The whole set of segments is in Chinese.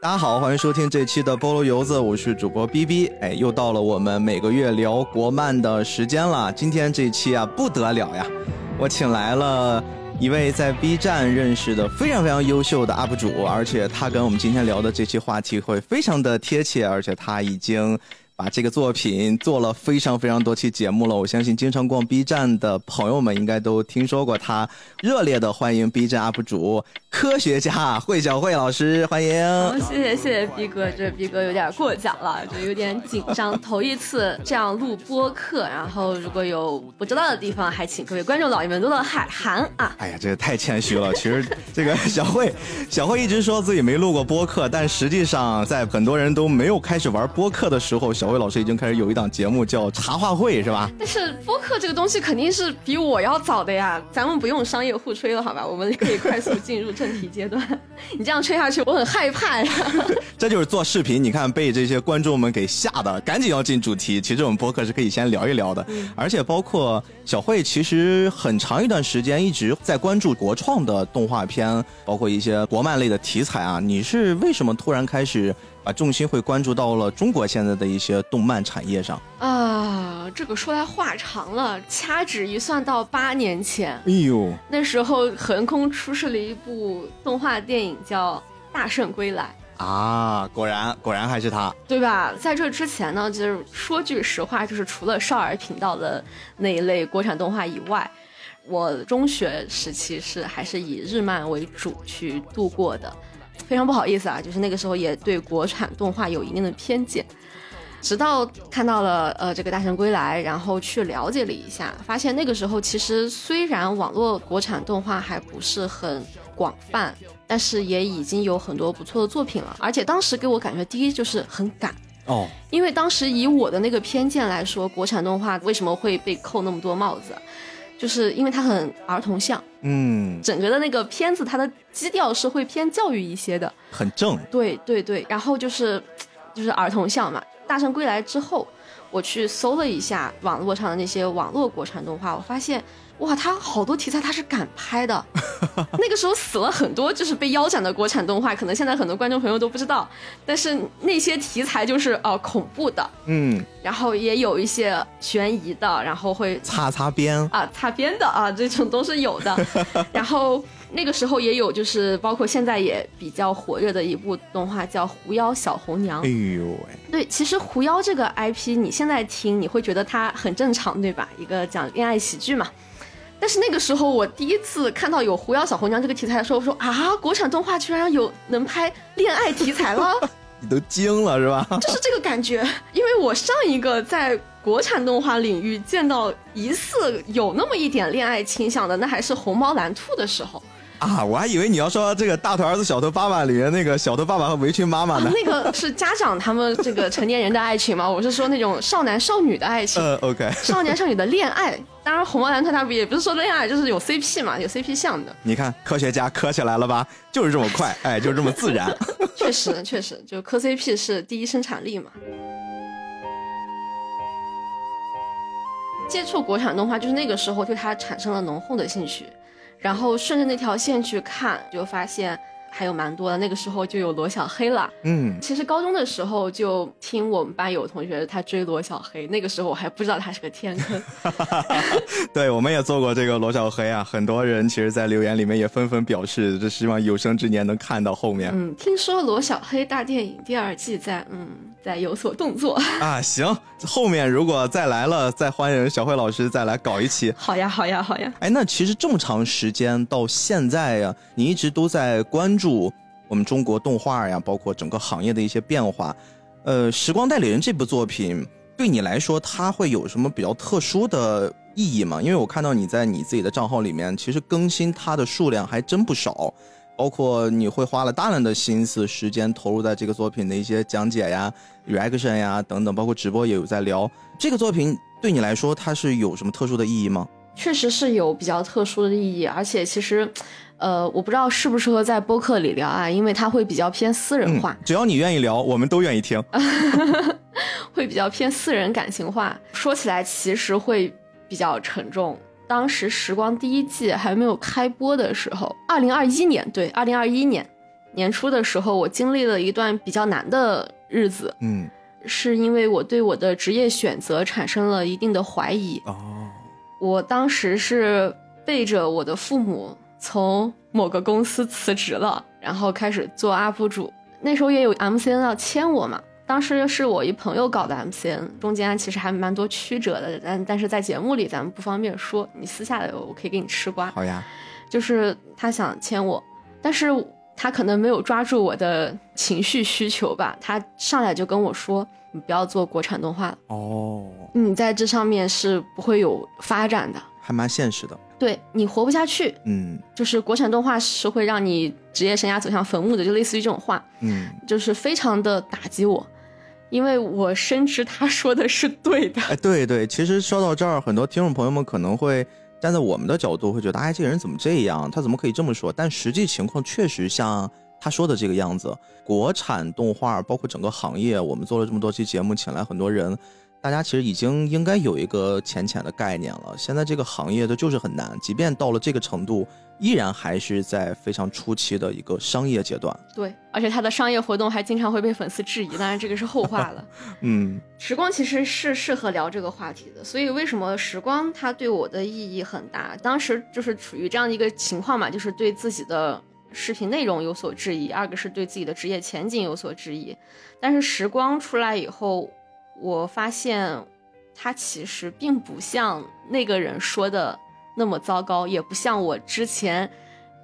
大家好，欢迎收听这期的菠萝油子，我是主播 B B。哎，又到了我们每个月聊国漫的时间了。今天这期啊不得了呀，我请来了一位在 B 站认识的非常非常优秀的 UP 主，而且他跟我们今天聊的这期话题会非常的贴切，而且他已经。把这个作品做了非常非常多期节目了，我相信经常逛 B 站的朋友们应该都听说过他。热烈的欢迎 B 站 UP 主科学家惠小慧老师，欢迎。谢谢谢谢 B 哥，这 B 哥有点过奖了，就有点紧张，头一次这样录播客，然后如果有不知道的地方，还请各位观众老爷们多多海涵啊。哎呀，这个太谦虚了。其实这个小慧，小慧一直说自己没录过播客，但实际上在很多人都没有开始玩播客的时候，小。小慧老师已经开始有一档节目叫茶话会，是吧？但是播客这个东西肯定是比我要早的呀，咱们不用商业互吹了，好吧？我们可以快速进入正题阶段。你这样吹下去，我很害怕呀。这就是做视频，你看被这些观众们给吓的，赶紧要进主题。其实我们播客是可以先聊一聊的，而且包括小慧，其实很长一段时间一直在关注国创的动画片，包括一些国漫类的题材啊。你是为什么突然开始？把重心会关注到了中国现在的一些动漫产业上啊，这个说来话长了，掐指一算到八年前，哎呦，那时候横空出世了一部动画电影叫《大圣归来》啊，果然果然还是他，对吧？在这之前呢，就是说句实话，就是除了少儿频道的那一类国产动画以外，我中学时期是还是以日漫为主去度过的。非常不好意思啊，就是那个时候也对国产动画有一定的偏见，直到看到了呃这个《大圣归来》，然后去了解了一下，发现那个时候其实虽然网络国产动画还不是很广泛，但是也已经有很多不错的作品了。而且当时给我感觉，第一就是很赶哦，因为当时以我的那个偏见来说，国产动画为什么会被扣那么多帽子？就是因为它很儿童像，嗯，整个的那个片子它的基调是会偏教育一些的，很正，对对对，然后就是，就是儿童像嘛。大圣归来之后，我去搜了一下网络上的那些网络国产动画，我发现。哇，他好多题材他是敢拍的，那个时候死了很多，就是被腰斩的国产动画，可能现在很多观众朋友都不知道，但是那些题材就是呃恐怖的，嗯，然后也有一些悬疑的，然后会擦擦边啊，擦边的啊，这种都是有的。然后那个时候也有，就是包括现在也比较火热的一部动画叫《狐妖小红娘》。哎呦喂！对，其实狐妖这个 IP 你现在听你会觉得它很正常，对吧？一个讲恋爱喜剧嘛。但是那个时候，我第一次看到有《狐妖小红娘》这个题材的时候，我说啊，国产动画居然有能拍恋爱题材了，你都惊了是吧？就是这个感觉，因为我上一个在国产动画领域见到疑似有那么一点恋爱倾向的，那还是《虹猫蓝兔》的时候。啊，我还以为你要说这个大头儿子小头爸爸里面那个小头爸爸和围裙妈妈呢。那个是家长他们这个成年人的爱情吗？我是说那种少男少女的爱情。呃，OK。少年少女的恋爱，当然红毛男特他不也不是说恋爱，就是有 CP 嘛，有 CP 像的。你看科学家磕起来了吧？就是这么快，哎，就是这么自然。确实，确实，就磕 CP 是第一生产力嘛。接触国产动画，就是那个时候对它产生了浓厚的兴趣。然后顺着那条线去看，就发现还有蛮多的。那个时候就有罗小黑了。嗯，其实高中的时候就听我们班有同学他追罗小黑，那个时候我还不知道他是个天坑。对，我们也做过这个罗小黑啊，很多人其实，在留言里面也纷纷表示，这希望有生之年能看到后面。嗯，听说罗小黑大电影第二季在嗯。在有所动作 啊！行，后面如果再来了，再欢迎小慧老师再来搞一期。好呀，好呀，好呀！哎，那其实这么长时间到现在呀，你一直都在关注我们中国动画呀，包括整个行业的一些变化。呃，《时光代理人》这部作品对你来说，它会有什么比较特殊的意义吗？因为我看到你在你自己的账号里面，其实更新它的数量还真不少。包括你会花了大量的心思、时间投入在这个作品的一些讲解呀、reaction 呀等等，包括直播也有在聊这个作品。对你来说，它是有什么特殊的意义吗？确实是有比较特殊的意义，而且其实，呃，我不知道适不适合在播客里聊啊，因为它会比较偏私人化。只要你愿意聊，我们都愿意听。会比较偏私人感情化，说起来其实会比较沉重。当时《时光》第一季还没有开播的时候，二零二一年，对，二零二一年年初的时候，我经历了一段比较难的日子，嗯，是因为我对我的职业选择产生了一定的怀疑。哦，我当时是背着我的父母从某个公司辞职了，然后开始做 UP 主。那时候也有 MCN 要签我嘛，当时是我一朋友搞的 MCN，中间其实还蛮多曲折的，但但是在节目里咱们不方便说，你私下的我可以给你吃瓜。好呀，就是他想签我，但是他可能没有抓住我的情绪需求吧，他上来就跟我说：“你不要做国产动画了，哦，你在这上面是不会有发展的，还蛮现实的，对你活不下去。嗯就是国产动画是会让你职业生涯走向坟墓的，就类似于这种话，嗯，就是非常的打击我，因为我深知他说的是对的。哎，对对，其实说到这儿，很多听众朋友们可能会站在我们的角度会觉得，哎，这个人怎么这样？他怎么可以这么说？但实际情况确实像他说的这个样子。国产动画包括整个行业，我们做了这么多期节目，请来很多人，大家其实已经应该有一个浅浅的概念了。现在这个行业的就是很难，即便到了这个程度，依然还是在非常初期的一个商业阶段。对，而且他的商业活动还经常会被粉丝质疑，当然这个是后话了。嗯时光其实是适合聊这个话题的，所以为什么时光它对我的意义很大？当时就是处于这样的一个情况嘛，就是对自己的视频内容有所质疑，二个是对自己的职业前景有所质疑。但是时光出来以后，我发现它其实并不像那个人说的那么糟糕，也不像我之前。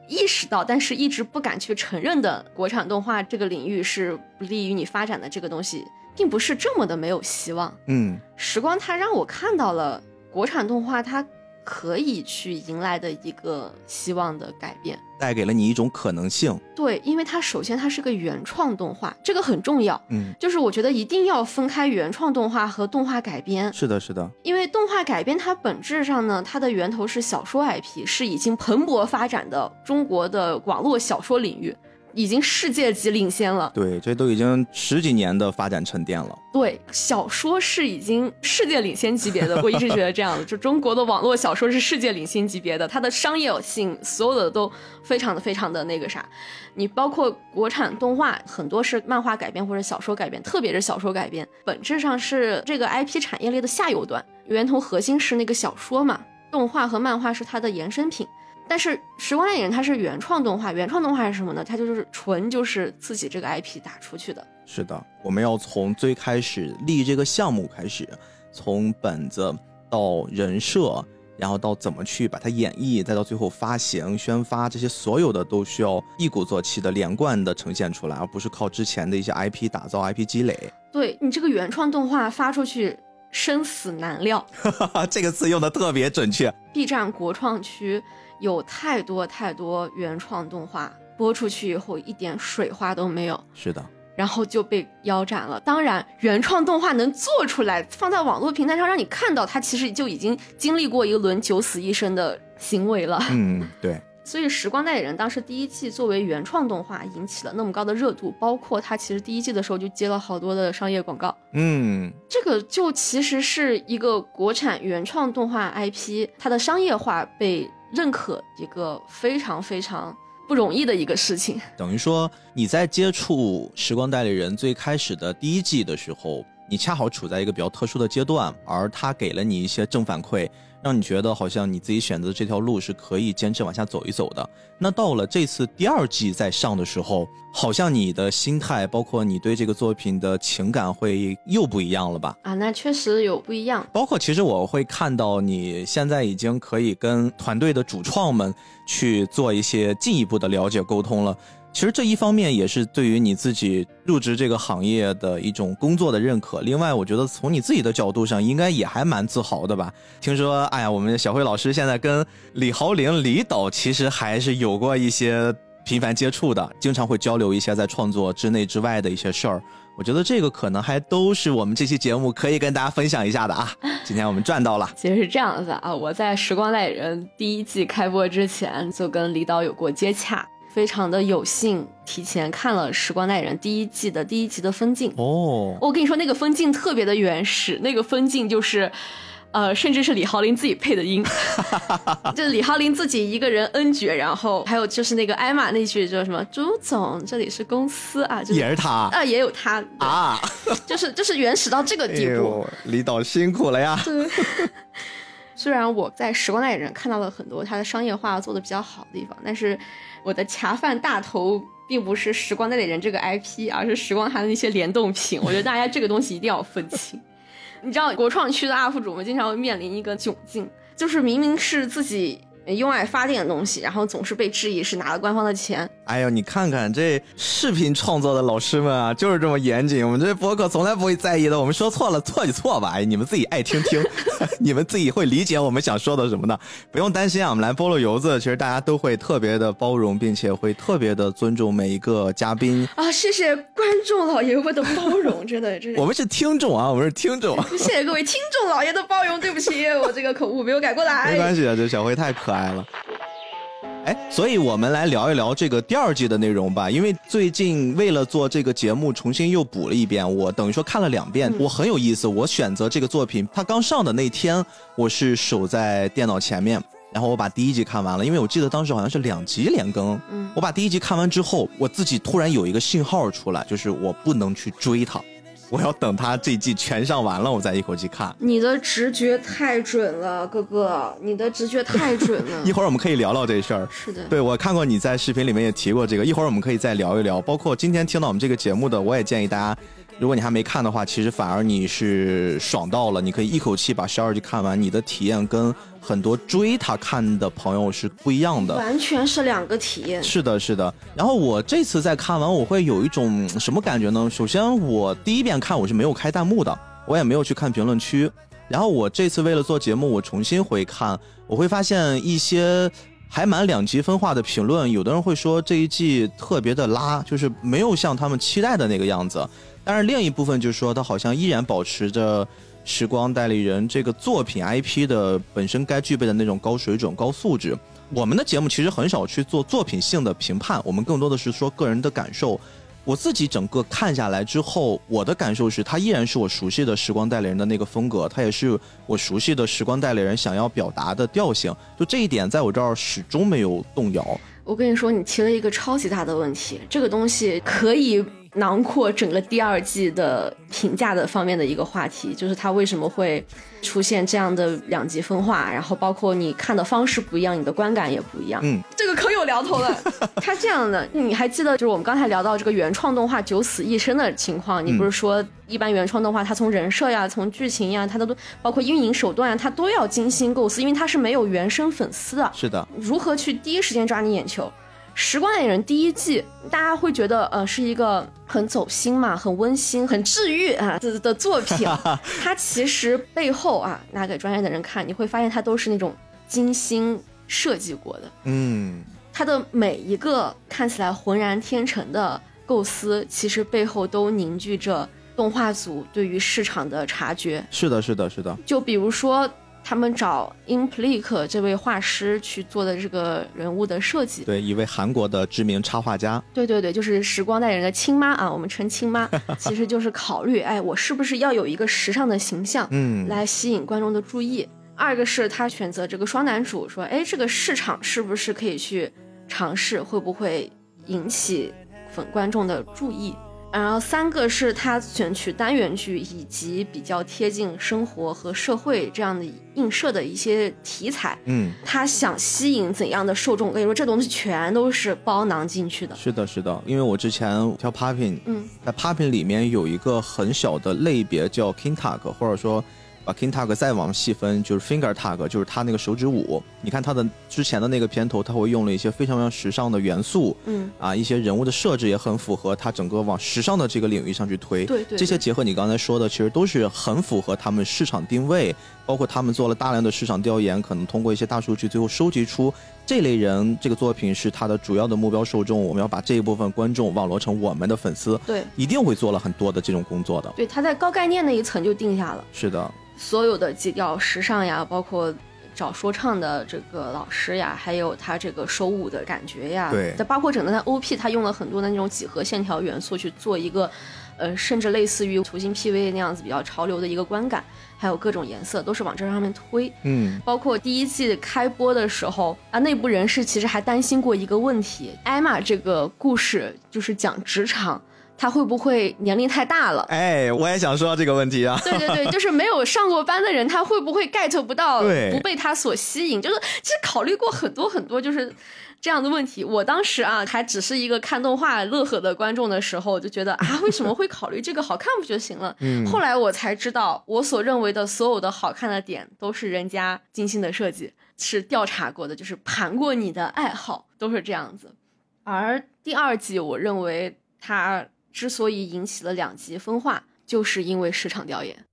意识到，但是一直不敢去承认的国产动画这个领域是不利于你发展的这个东西，并不是这么的没有希望。嗯时光它让我看到了国产动画它可以去迎来的一个希望的改变。带给了你一种可能性。对，因为它首先它是个原创动画，这个很重要。嗯，就是我觉得一定要分开原创动画和动画改编，是的，是的，因为动画改编它本质上呢，它的源头是小说 IP，是已经蓬勃发展的中国的网络小说领域，已经世界级领先了。对，这都已经十几年的发展沉淀了。对，小说是已经世界领先级别的，我一直觉得这样的。就中国的网络小说是世界领先级别的，它的商业性所有的都非常的非常的那个啥。你包括国产动画，很多是漫画改编或者小说改编，特别是小说改编，本质上是这个 IP 产业链的下游端，源头核心是那个小说嘛，动画和漫画是它的衍生品。但是《时光恋人》它是原创动画，原创动画是什么呢？它就是纯就是自己这个 IP 打出去的。是的，我们要从最开始立这个项目开始，从本子到人设，然后到怎么去把它演绎，再到最后发行、宣发，这些所有的都需要一鼓作气的连贯的呈现出来，而不是靠之前的一些 IP 打造、IP 积累。对你这个原创动画发出去，生死难料。这个词用的特别准确。B 站国创区有太多太多原创动画播出去以后，一点水花都没有，是的，然后就被腰斩了。当然，原创动画能做出来，放在网络平台上让你看到，它其实就已经经历过一轮九死一生的行为了。嗯，对，所以《时光代理人》当时第一季作为原创动画引起了那么高的热度，包括它其实第一季的时候就接了好多的商业广告。嗯，这个就其实是一个国产原创动画 IP 它的商业化被认可一个非常非常不容易的一个事情。等于说你在接触《时光代理人》最开始的第一季的时候，你恰好处在一个比较特殊的阶段，而他给了你一些正反馈，让你觉得好像你自己选择的这条路是可以坚持往下走一走的。那到了这次第二季在上的时候，好像你的心态，包括你对这个作品的情感会又不一样了吧？啊，那确实有不一样。包括其实我会看到你现在已经可以跟团队的主创们去做一些进一步的了解沟通了。其实这一方面也是对于你自己入职这个行业的一种工作的认可。另外，我觉得从你自己的角度上，应该也还蛮自豪的吧？听说，哎呀，我们小辉老师现在跟李豪林、李导其实还是有过一些频繁接触的，经常会交流一些在创作之内之外的一些事儿。我觉得这个可能还都是我们这期节目可以跟大家分享一下的啊。今天我们赚到了。其实是这样子啊，我在《时光代理人》第一季开播之前就跟李导有过接洽，非常的有幸提前看了《时光代理人》第一季的第一集的分镜。哦，我跟你说，那个分镜特别的原始，那个分镜就是，呃，甚至是李浩林自己配的音，就是李浩林自己一个人恩爵，然后还有就是那个艾玛那句叫什么“朱总，这里是公司啊”，就是、也是他啊，也有他啊，就是就是原始到这个地步，哎、李导辛苦了呀。对。虽然我在时光代理人看到了很多他的商业化做的比较好的地方，但是我的恰饭大头并不是时光代理人这个 IP，而是时光它的那些联动品。我觉得大家这个东西一定要分清。你知道，国创区的 UP 主们经常会面临一个窘境，就是明明是自己用爱发电的东西，然后总是被质疑是拿了官方的钱。哎呦，你看看这视频创作的老师们啊，就是这么严谨。我们这博客从来不会在意的，我们说错了错就错吧，哎，你们自己爱听听，你们自己会理解我们想说的什么的，不用担心啊。我们来菠萝油子，其实大家都会特别的包容，并且会特别的尊重每一个嘉宾啊。谢谢观众老爷们的包容，真的，真我们是听众啊，我们是听众。谢谢各位听众老爷的包容，对不起，我这个口误没有改过来。没关系啊，这小辉太可爱了。哎，所以我们来聊一聊这个第二季的内容吧。因为最近为了做这个节目，重新又补了一遍，我等于说看了两遍，我很有意思。我选择这个作品，它刚上的那天，我是守在电脑前面，然后我把第一集看完了。因为我记得当时好像是两集连更，嗯，我把第一集看完之后，我自己突然有一个信号出来，就是我不能去追它。我要等他这季全上完了，我再一口气看。你的直觉太准了，哥哥，你的直觉太准了。一会儿我们可以聊聊这事儿。是的，对我看过你在视频里面也提过这个，一会儿我们可以再聊一聊。包括今天听到我们这个节目的，我也建议大家，如果你还没看的话，其实反而你是爽到了，你可以一口气把十二集看完，你的体验跟很多追他看的朋友是不一样的，完全是两个体验。是的，是的。然后我这次在看完，我会有一种什么感觉呢？首先，我第一遍看我是没有开弹幕的，我也没有去看评论区。然后我这次为了做节目，我重新回看，我会发现一些还蛮两极分化的评论。有的人会说这一季特别的拉，就是没有像他们期待的那个样子。但是另一部分就是说，他好像依然保持着。时光代理人这个作品 IP 的本身该具备的那种高水准、高素质，我们的节目其实很少去做作品性的评判，我们更多的是说个人的感受。我自己整个看下来之后，我的感受是，它依然是我熟悉的时光代理人的那个风格，它也是我熟悉的时光代理人想要表达的调性。就这一点，在我这儿始终没有动摇。我跟你说，你提了一个超级大的问题，这个东西可以。囊括整个第二季的评价的方面的一个话题，就是它为什么会出现这样的两极分化，然后包括你看的方式不一样，你的观感也不一样。嗯，这个可有聊头了。它这样的，你还记得就是我们刚才聊到这个原创动画九死一生的情况？你不是说一般原创动画它从人设呀、从剧情呀，它都包括运营手段呀，它都要精心构思，因为它是没有原生粉丝的。是的，如何去第一时间抓你眼球？《时光代理人》第一季，大家会觉得，呃，是一个很走心嘛，很温馨、很治愈啊的的作品。它其实背后啊，拿给专业的人看，你会发现它都是那种精心设计过的。嗯，它的每一个看起来浑然天成的构思，其实背后都凝聚着动画组对于市场的察觉。是的，是的，是的。就比如说。他们找 Implic 这位画师去做的这个人物的设计，对，一位韩国的知名插画家，对对对，就是时光代理人的亲妈啊，我们称亲妈，其实就是考虑，哎，我是不是要有一个时尚的形象，嗯，来吸引观众的注意。二个是他选择这个双男主，说，哎，这个市场是不是可以去尝试，会不会引起粉观众的注意？然后三个是他选取单元剧以及比较贴近生活和社会这样的映射的一些题材，嗯，他想吸引怎样的受众？我跟你说，这东西全都是包囊进去的。是的，是的，因为我之前跳 popping，嗯，在 popping 里面有一个很小的类别叫 king tag，或者说。把 King Tag 再往细分，就是 Finger Tag，就是他那个手指舞。你看他的之前的那个片头，他会用了一些非常非常时尚的元素，嗯，啊，一些人物的设置也很符合他整个往时尚的这个领域上去推。对对，这些结合你刚才说的，其实都是很符合他们市场定位，包括他们做了大量的市场调研，可能通过一些大数据，最后收集出这类人这个作品是他的主要的目标受众。我们要把这一部分观众网罗成我们的粉丝，对，一定会做了很多的这种工作的。对，他在高概念那一层就定下了。是的。所有的基调、时尚呀，包括找说唱的这个老师呀，还有他这个手舞的感觉呀，对，再包括整个的 OP，他用了很多的那种几何线条元素去做一个呃，甚至类似于图形 PV 那样子比较潮流的一个观感，还有各种颜色都是往这上面推。嗯，包括第一季开播的时候啊，内部人士其实还担心过一个问题：艾玛这个故事就是讲职场。他会不会年龄太大了？哎，我也想说这个问题啊。对对对，就是没有上过班的人，他会不会 get 不到？对，不被他所吸引。就是其实考虑过很多很多，就是这样的问题。我当时啊，还只是一个看动画乐呵的观众的时候，就觉得啊，为什么会考虑这个？好看不就行了？嗯。后来我才知道，我所认为的所有的好看的点，都是人家精心的设计，是调查过的，就是盘过你的爱好，都是这样子。而第二季，我认为它。之所以引起了两极分化，就是因为市场调研。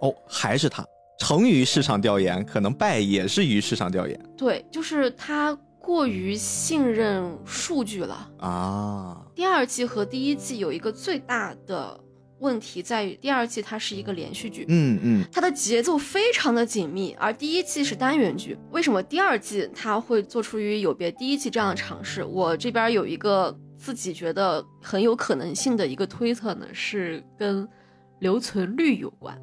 哦，还是他成于市场调研，可能败也是于市场调研。对，就是他过于信任数据了啊。第二季和第一季有一个最大的问题在于，第二季它是一个连续剧，嗯嗯，它的节奏非常的紧密，而第一季是单元剧。为什么第二季它会做出于有别第一季这样的尝试？我这边有一个。自己觉得很有可能性的一个推测呢，是跟留存率有关。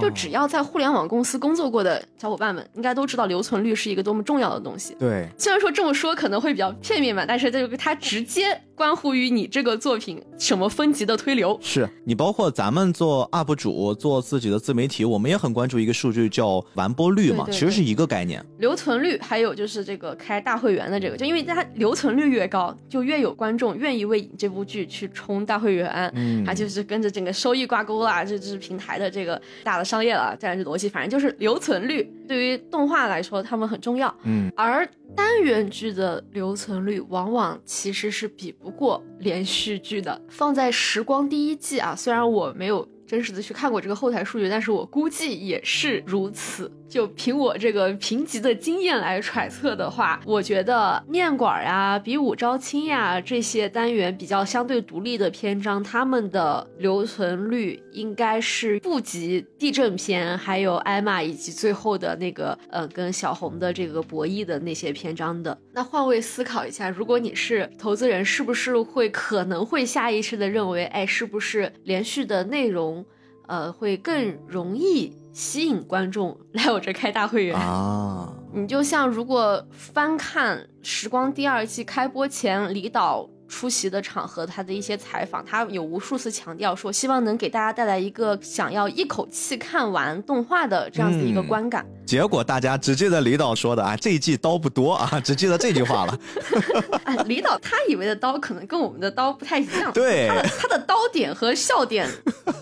就只要在互联网公司工作过的小伙伴们，应该都知道留存率是一个多么重要的东西。对，虽然说这么说可能会比较片面吧，但是这个它直接关乎于你这个作品什么分级的推流。是你包括咱们做 UP 主做自己的自媒体，我们也很关注一个数据叫完播率嘛，其实是一个概念。留存率还有就是这个开大会员的这个，就因为它留存率越高，就越有观众愿意为你这部剧去充大会员，嗯，它就是跟着整个收益挂钩啦，这这是平台的这个大的商业了。这样是逻辑，反正就是留存率对于动画来说，他们很重要。嗯，而单元剧的留存率往往其实是比不过连续剧的。放在时光第一季啊，虽然我没有。真实的去看过这个后台数据，但是我估计也是如此。就凭我这个评级的经验来揣测的话，我觉得面馆呀、比武招亲呀这些单元比较相对独立的篇章，他们的留存率应该是不及地震篇，还有艾玛以及最后的那个呃跟小红的这个博弈的那些篇章的。那换位思考一下，如果你是投资人，是不是会可能会下意识的认为，哎，是不是连续的内容？呃，会更容易吸引观众来我这开大会员啊！你就像如果翻看《时光》第二季开播前，李导。出席的场合，他的一些采访，他有无数次强调说，希望能给大家带来一个想要一口气看完动画的这样子一个观感。结果大家只记得李导说的啊，这一季刀不多啊，只记得这句话了。哎，李导他以为的刀可能跟我们的刀不太一样。对，他的他的刀点和笑点，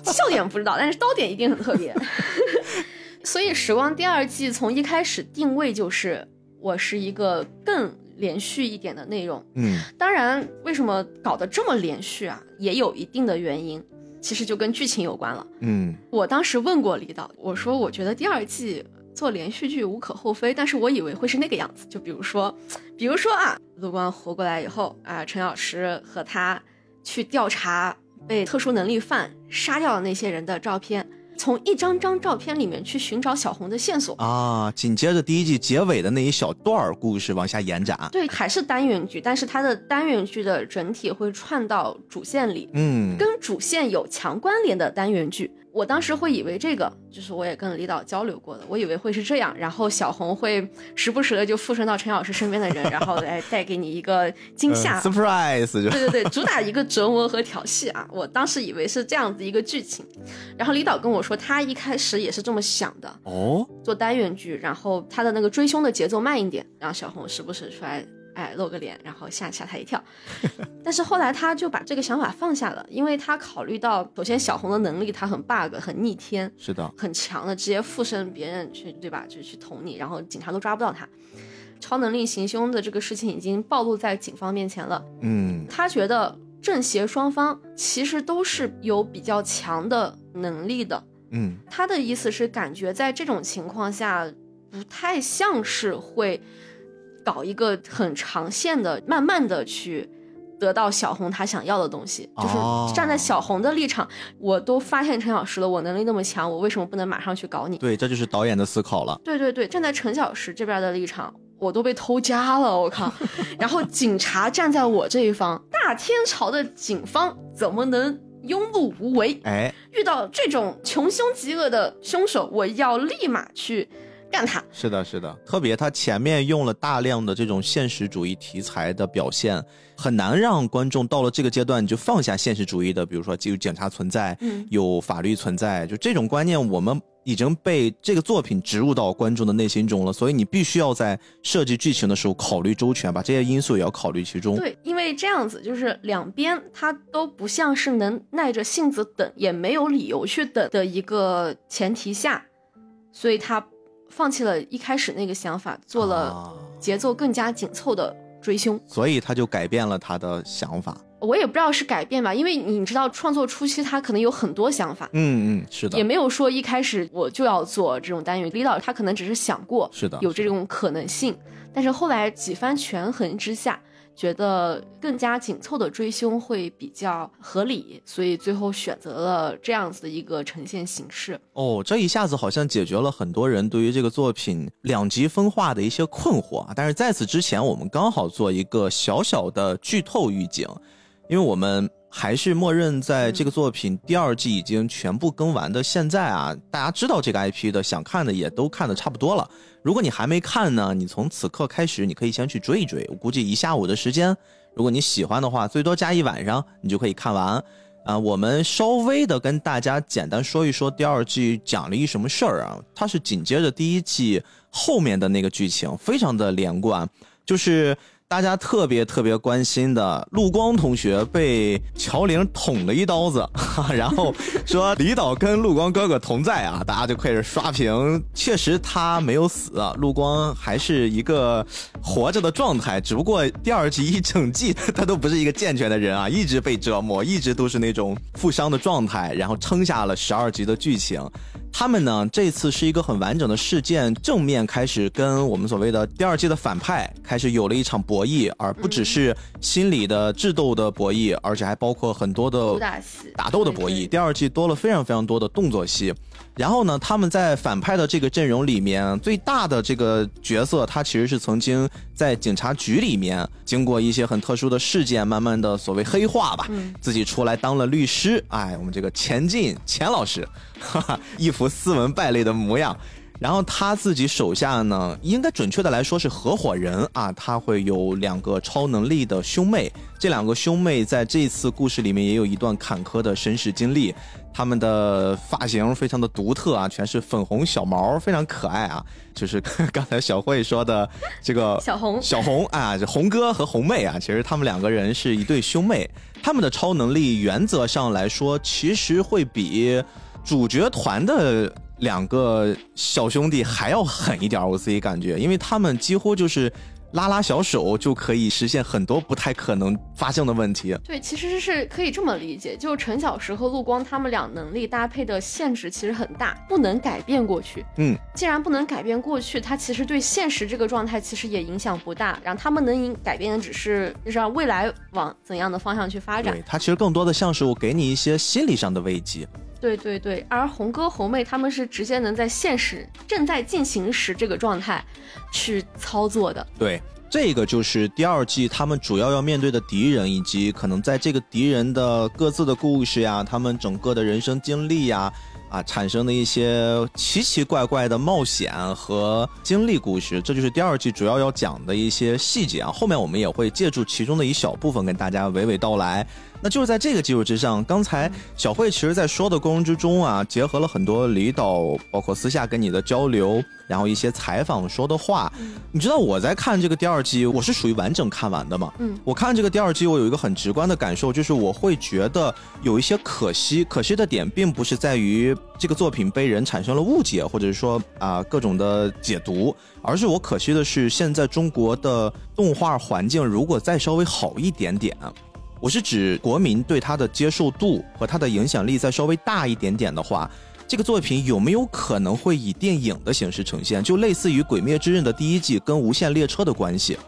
笑点不知道，但是刀点一定很特别。所以《时光》第二季从一开始定位就是我是一个更。连续一点的内容，嗯，当然，为什么搞得这么连续啊？也有一定的原因，其实就跟剧情有关了。嗯，我当时问过李导，我说我觉得第二季做连续剧无可厚非，但是我以为会是那个样子，就比如说，比如说啊，陆光活过来以后啊，陈老师和他去调查被特殊能力犯杀掉的那些人的照片。从一张张照片里面去寻找小红的线索啊，紧接着第一季结尾的那一小段故事往下延展。对，还是单元剧，但是它的单元剧的整体会串到主线里，嗯，跟主线有强关联的单元剧。我当时会以为这个，就是我也跟李导交流过的，我以为会是这样，然后小红会时不时的就附身到陈老师身边的人，然后来带给你一个惊吓，surprise，对对对，主打一个折磨和调戏啊！我当时以为是这样子一个剧情，然后李导跟我说，他一开始也是这么想的哦，做单元剧，然后他的那个追凶的节奏慢一点，让小红时不时出来。哎，露个脸，然后吓吓他一跳。但是后来他就把这个想法放下了，因为他考虑到，首先小红的能力他很 bug，很逆天，是的，很强的，直接附身别人去，对吧？就去捅你，然后警察都抓不到他。超能力行凶的这个事情已经暴露在警方面前了。嗯，他觉得正邪双方其实都是有比较强的能力的。嗯，他的意思是感觉在这种情况下，不太像是会。搞一个很长线的，慢慢的去得到小红她想要的东西，就是站在小红的立场，我都发现陈小石了，我能力那么强，我为什么不能马上去搞你？对，这就是导演的思考了。对对对，站在陈小石这边的立场，我都被偷家了，我靠！然后警察站在我这一方，大天朝的警方怎么能庸碌无为？哎，遇到这种穷凶极恶的凶手，我要立马去。干他！是的，是的，特别他前面用了大量的这种现实主义题材的表现，很难让观众到了这个阶段就放下现实主义的，比如说有警察存在，嗯，有法律存在，就这种观念，我们已经被这个作品植入到观众的内心中了，所以你必须要在设计剧情的时候考虑周全，把这些因素也要考虑其中。对，因为这样子就是两边他都不像是能耐着性子等，也没有理由去等的一个前提下，所以他。放弃了一开始那个想法，做了节奏更加紧凑的追凶，所以他就改变了他的想法。我也不知道是改变吧，因为你知道创作初期他可能有很多想法，嗯嗯，是的，也没有说一开始我就要做这种单元。李导他可能只是想过，是的，有这种可能性，但是后来几番权衡之下。觉得更加紧凑的追凶会比较合理，所以最后选择了这样子的一个呈现形式。哦，这一下子好像解决了很多人对于这个作品两极分化的一些困惑啊。但是在此之前，我们刚好做一个小小的剧透预警，因为我们。还是默认在这个作品第二季已经全部更完的现在啊，大家知道这个 IP 的，想看的也都看的差不多了。如果你还没看呢，你从此刻开始，你可以先去追一追。我估计一下午的时间，如果你喜欢的话，最多加一晚上，你就可以看完。啊，我们稍微的跟大家简单说一说第二季讲了一什么事儿啊？它是紧接着第一季后面的那个剧情，非常的连贯，就是。大家特别特别关心的陆光同学被乔玲捅了一刀子，然后说李导跟陆光哥哥同在啊，大家就开始刷屏。确实他没有死啊，陆光还是一个活着的状态，只不过第二季一整季他都不是一个健全的人啊，一直被折磨，一直都是那种负伤的状态，然后撑下了十二集的剧情。他们呢，这次是一个很完整的事件，正面开始跟我们所谓的第二季的反派开始有了一场博弈，而不只是心理的智斗的博弈，而且还包括很多的打斗的博弈。第二季多了非常非常多的动作戏。然后呢，他们在反派的这个阵容里面，最大的这个角色，他其实是曾经在警察局里面经过一些很特殊的事件，慢慢的所谓黑化吧，自己出来当了律师。哎，我们这个钱进钱老师，哈哈，一副斯文败类的模样。然后他自己手下呢，应该准确的来说是合伙人啊，他会有两个超能力的兄妹，这两个兄妹在这次故事里面也有一段坎坷的身世经历。他们的发型非常的独特啊，全是粉红小毛，非常可爱啊。就是刚才小慧说的这个小红小红啊，这红哥和红妹啊，其实他们两个人是一对兄妹。他们的超能力原则上来说，其实会比主角团的两个小兄弟还要狠一点，我自己感觉，因为他们几乎就是。拉拉小手就可以实现很多不太可能发生的问题。对，其实是可以这么理解，就陈小石和陆光他们俩能力搭配的限制其实很大，不能改变过去。嗯，既然不能改变过去，他其实对现实这个状态其实也影响不大。然后他们能改变的只是让未来往怎样的方向去发展。对，他其实更多的像是我给你一些心理上的慰藉。对对对，而红哥红妹他们是直接能在现实正在进行时这个状态去操作的。对，这个就是第二季他们主要要面对的敌人，以及可能在这个敌人的各自的故事呀，他们整个的人生经历呀，啊，产生的一些奇奇怪怪的冒险和经历故事，这就是第二季主要要讲的一些细节啊。后面我们也会借助其中的一小部分跟大家娓娓道来。那就是在这个基础之上，刚才小慧其实，在说的过程之中啊，结合了很多李导，包括私下跟你的交流，然后一些采访说的话。你知道我在看这个第二季，我是属于完整看完的嘛？嗯，我看这个第二季，我有一个很直观的感受，就是我会觉得有一些可惜。可惜的点，并不是在于这个作品被人产生了误解，或者是说啊各种的解读，而是我可惜的是，现在中国的动画环境如果再稍微好一点点。我是指国民对它的接受度和它的影响力再稍微大一点点的话，这个作品有没有可能会以电影的形式呈现？就类似于《鬼灭之刃》的第一季跟《无限列车》的关系。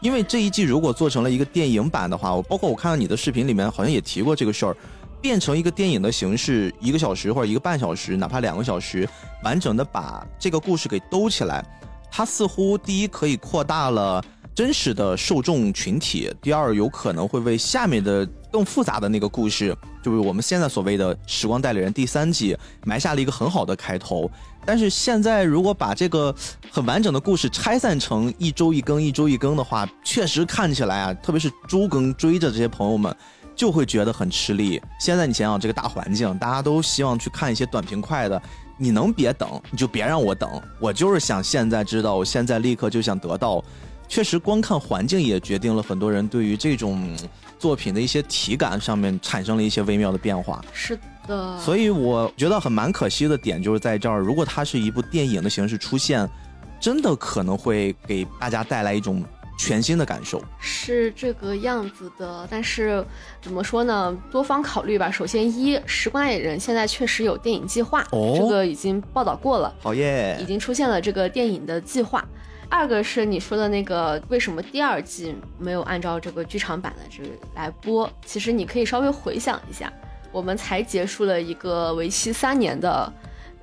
因为这一季如果做成了一个电影版的话，我包括我看到你的视频里面好像也提过这个事儿，变成一个电影的形式，一个小时或者一个半小时，哪怕两个小时，完整的把这个故事给兜起来。它似乎第一可以扩大了真实的受众群体，第二有可能会为下面的更复杂的那个故事，就是我们现在所谓的《时光代理人》第三季埋下了一个很好的开头。但是现在如果把这个很完整的故事拆散成一周一更、一周一更的话，确实看起来啊，特别是周更追着这些朋友们。就会觉得很吃力。现在你想想这个大环境，大家都希望去看一些短平快的，你能别等你就别让我等，我就是想现在知道，我现在立刻就想得到。确实，观看环境也决定了很多人对于这种作品的一些体感上面产生了一些微妙的变化。是的，所以我觉得很蛮可惜的点就是在这儿，如果它是一部电影的形式出现，真的可能会给大家带来一种。全新的感受是这个样子的，但是怎么说呢？多方考虑吧。首先，一《时光爱人》现在确实有电影计划，这个已经报道过了。好耶，已经出现了这个电影的计划。二个是你说的那个，为什么第二季没有按照这个剧场版的这个来播？其实你可以稍微回想一下，我们才结束了一个为期三年的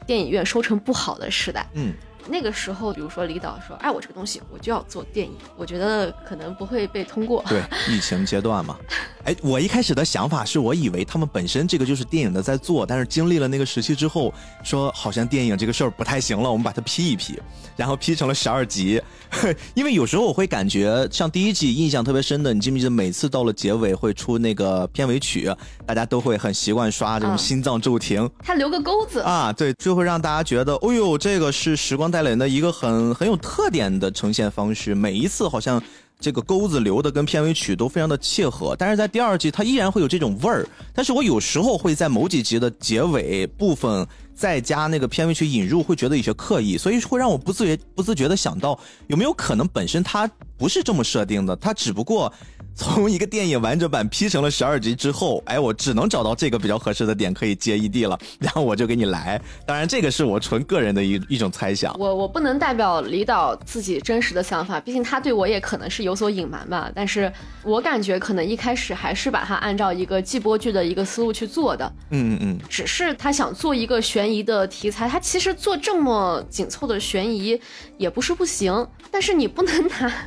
电影院收成不好的时代。嗯。那个时候，比如说李导说：“哎，我这个东西我就要做电影。”我觉得可能不会被通过。对，疫情阶段嘛。哎，我一开始的想法是我以为他们本身这个就是电影的在做，但是经历了那个时期之后，说好像电影这个事儿不太行了，我们把它批一批，然后批成了十二集。因为有时候我会感觉，像第一季印象特别深的，你记不记得每次到了结尾会出那个片尾曲，大家都会很习惯刷这种心脏骤停，他留个钩子啊，对，就会让大家觉得，哦呦，这个是时光代理人的一个很很有特点的呈现方式，每一次好像。这个钩子留的跟片尾曲都非常的切合，但是在第二季它依然会有这种味儿。但是我有时候会在某几集的结尾部分再加那个片尾曲引入，会觉得有些刻意，所以会让我不自觉不自觉的想到有没有可能本身它不是这么设定的，它只不过。从一个电影完整版 P 成了十二集之后，哎，我只能找到这个比较合适的点可以接 ED 了，然后我就给你来。当然，这个是我纯个人的一 一种猜想。我我不能代表李导自己真实的想法，毕竟他对我也可能是有所隐瞒吧。但是我感觉可能一开始还是把它按照一个季播剧的一个思路去做的。嗯嗯嗯。只是他想做一个悬疑的题材，他其实做这么紧凑的悬疑也不是不行，但是你不能拿。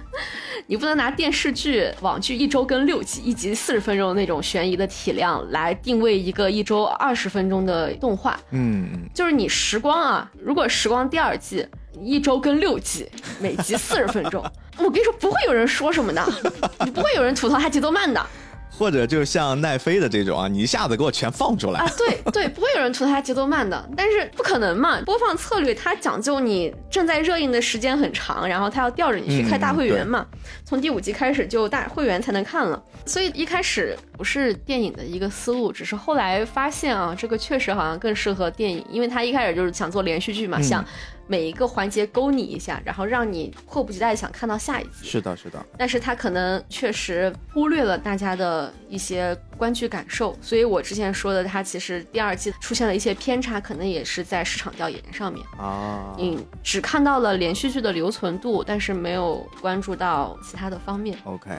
你不能拿电视剧、网剧一周更六集，一集四十分钟那种悬疑的体量来定位一个一周二十分钟的动画。嗯，就是你时光啊，如果时光第二季一周更六集，每集四十分钟，我跟你说不会有人说什么的，你不会有人吐槽它节奏慢的。或者就像奈飞的这种啊，你一下子给我全放出来啊！对对，不会有人吐槽它节奏慢的，但是不可能嘛！播放策略它讲究你正在热映的时间很长，然后它要吊着你去开大会员嘛。从第五集开始就大会员才能看了，所以一开始不是电影的一个思路，只是后来发现啊，这个确实好像更适合电影，因为它一开始就是想做连续剧嘛，想。每一个环节勾你一下，然后让你迫不及待想看到下一集。是的，是的。但是他可能确实忽略了大家的一些观剧感受，所以我之前说的，他其实第二季出现了一些偏差，可能也是在市场调研上面啊。你只看到了连续剧的留存度，但是没有关注到其他的方面。OK。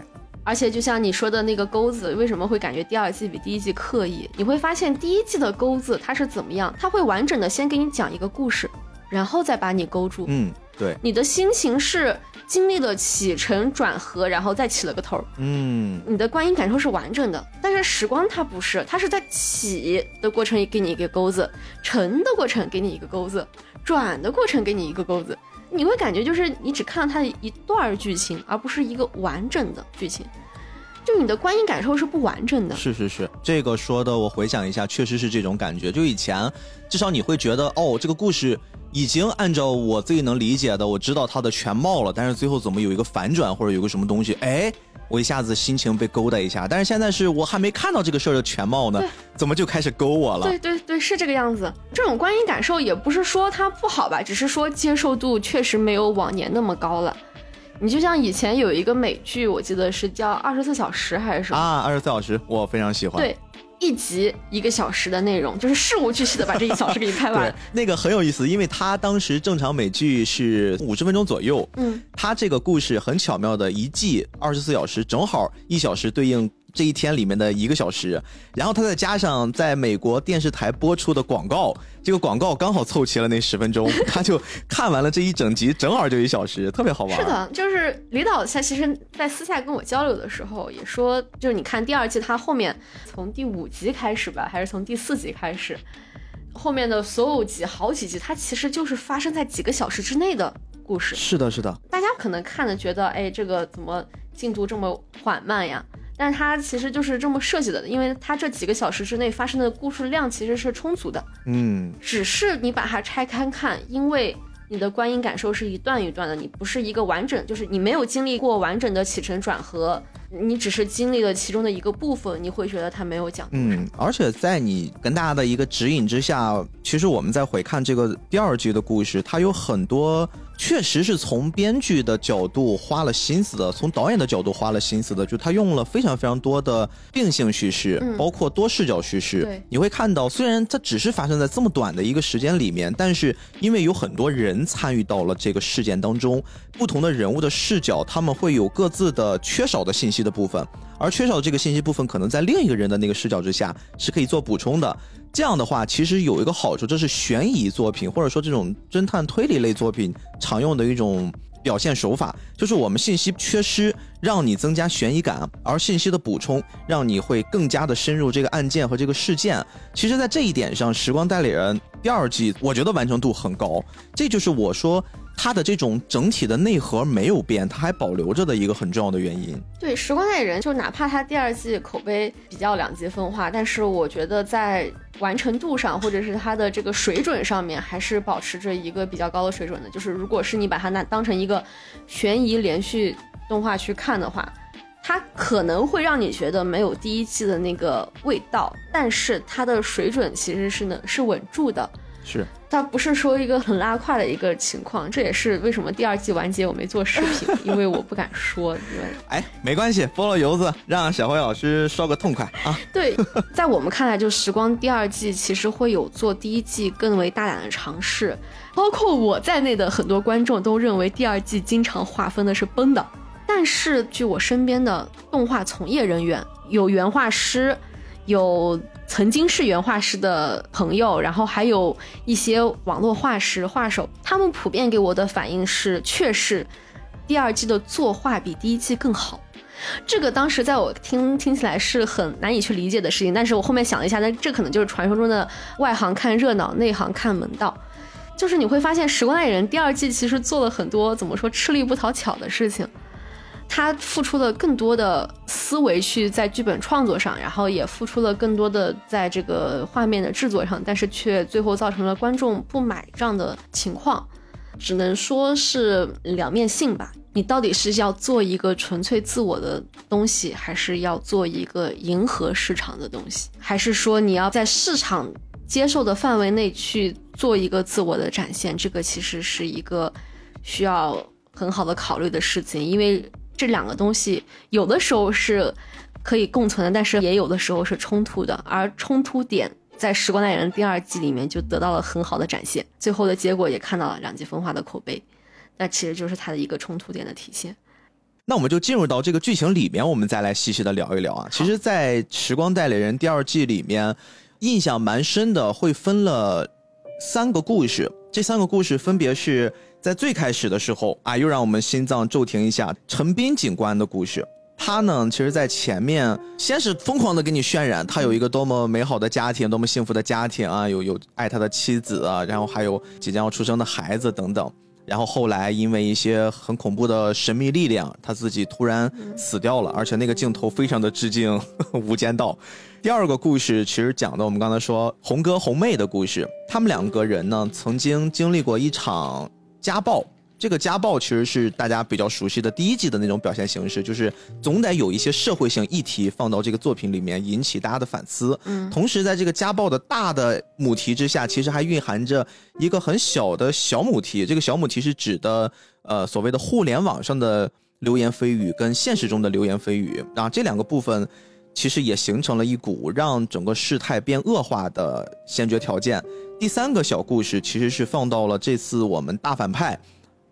而且就像你说的那个钩子，为什么会感觉第二季比第一季刻意？你会发现第一季的钩子它是怎么样？它会完整的先给你讲一个故事。然后再把你勾住，嗯，对，你的心情是经历了起承转合，然后再起了个头，嗯，你的观影感受是完整的。但是时光它不是，它是在起的过程给你一个钩子，沉的过程给你一个钩子，转的过程给你一个钩子，你会感觉就是你只看了它的一段剧情，而不是一个完整的剧情。就你的观影感受是不完整的，是是是，这个说的我回想一下，确实是这种感觉。就以前，至少你会觉得，哦，这个故事已经按照我自己能理解的，我知道它的全貌了，但是最后怎么有一个反转或者有个什么东西，哎，我一下子心情被勾搭一下。但是现在是我还没看到这个事儿的全貌呢，怎么就开始勾我了？对对对，是这个样子。这种观影感受也不是说它不好吧，只是说接受度确实没有往年那么高了。你就像以前有一个美剧，我记得是叫《二十四小时》还是什么啊？二十四小时，我非常喜欢。对，一集一个小时的内容，就是事无巨细的把这一小时给你拍完。那个很有意思，因为他当时正常美剧是五十分钟左右。嗯，他这个故事很巧妙的，一季二十四小时，正好一小时对应这一天里面的一个小时，然后他再加上在美国电视台播出的广告，这个广告刚好凑齐了那十分钟，他就看完了这一整集，正好就一小时，特别好玩。是的，就是李导他其实，在私下跟我交流的时候也说，就是你看第二季，他后面从第五集开始吧，还是从第四集开始，后面的所有集好几集，它其实就是发生在几个小时之内的故事。是的，是的，大家可能看的觉得，哎，这个怎么进度这么缓慢呀？但它其实就是这么设计的，因为它这几个小时之内发生的故事量其实是充足的。嗯，只是你把它拆开看，因为你的观影感受是一段一段的，你不是一个完整，就是你没有经历过完整的起承转合，你只是经历了其中的一个部分，你会觉得他没有讲。嗯，而且在你跟大家的一个指引之下，其实我们在回看这个第二季的故事，它有很多。确实是从编剧的角度花了心思的，从导演的角度花了心思的，就他用了非常非常多的并性叙事，包括多视角叙事。你会看到，虽然它只是发生在这么短的一个时间里面，但是因为有很多人参与到了这个事件当中，不同的人物的视角，他们会有各自的缺少的信息的部分，而缺少这个信息部分，可能在另一个人的那个视角之下是可以做补充的。这样的话，其实有一个好处，这是悬疑作品或者说这种侦探推理类作品常用的一种表现手法，就是我们信息缺失，让你增加悬疑感，而信息的补充，让你会更加的深入这个案件和这个事件。其实，在这一点上，《时光代理人》第二季我觉得完成度很高，这就是我说。它的这种整体的内核没有变，它还保留着的一个很重要的原因。对《时光代理人》，就哪怕它第二季口碑比较两极分化，但是我觉得在完成度上，或者是它的这个水准上面，还是保持着一个比较高的水准的。就是如果是你把它拿当成一个悬疑连续动画去看的话，它可能会让你觉得没有第一季的那个味道，但是它的水准其实是能是稳住的。是。它不是说一个很拉胯的一个情况，这也是为什么第二季完结我没做视频，因为我不敢说。因为 哎，没关系，菠萝油子让小辉老师说个痛快啊！对，在我们看来，就时光第二季其实会有做第一季更为大胆的尝试，包括我在内的很多观众都认为第二季经常划分的是崩的。但是据我身边的动画从业人员，有原画师，有。曾经是原画师的朋友，然后还有一些网络画师、画手，他们普遍给我的反应是，确实第二季的作画比第一季更好。这个当时在我听听起来是很难以去理解的事情，但是我后面想了一下，那这可能就是传说中的外行看热闹，内行看门道。就是你会发现，《时光代理人》第二季其实做了很多怎么说吃力不讨巧的事情。他付出了更多的思维去在剧本创作上，然后也付出了更多的在这个画面的制作上，但是却最后造成了观众不买账的情况，只能说是两面性吧。你到底是要做一个纯粹自我的东西，还是要做一个迎合市场的东西，还是说你要在市场接受的范围内去做一个自我的展现？这个其实是一个需要很好的考虑的事情，因为。这两个东西有的时候是可以共存的，但是也有的时候是冲突的。而冲突点在《时光代理人》第二季里面就得到了很好的展现，最后的结果也看到了两极分化的口碑，那其实就是它的一个冲突点的体现。那我们就进入到这个剧情里面，我们再来细细的聊一聊啊。其实，在《时光代理人》第二季里面，印象蛮深的，会分了三个故事，这三个故事分别是。在最开始的时候啊，又让我们心脏骤停一下。陈斌警官的故事，他呢，其实，在前面先是疯狂的给你渲染他有一个多么美好的家庭，多么幸福的家庭啊，有有爱他的妻子啊，然后还有即将要出生的孩子等等。然后后来因为一些很恐怖的神秘力量，他自己突然死掉了，而且那个镜头非常的致敬《无间道》。第二个故事其实讲的我们刚才说红哥红妹的故事，他们两个人呢曾经经历过一场。家暴，这个家暴其实是大家比较熟悉的第一季的那种表现形式，就是总得有一些社会性议题放到这个作品里面，引起大家的反思。嗯，同时在这个家暴的大的母题之下，其实还蕴含着一个很小的小母题。这个小母题是指的，呃，所谓的互联网上的流言蜚语跟现实中的流言蜚语啊，这两个部分其实也形成了一股让整个事态变恶化的先决条件。第三个小故事其实是放到了这次我们大反派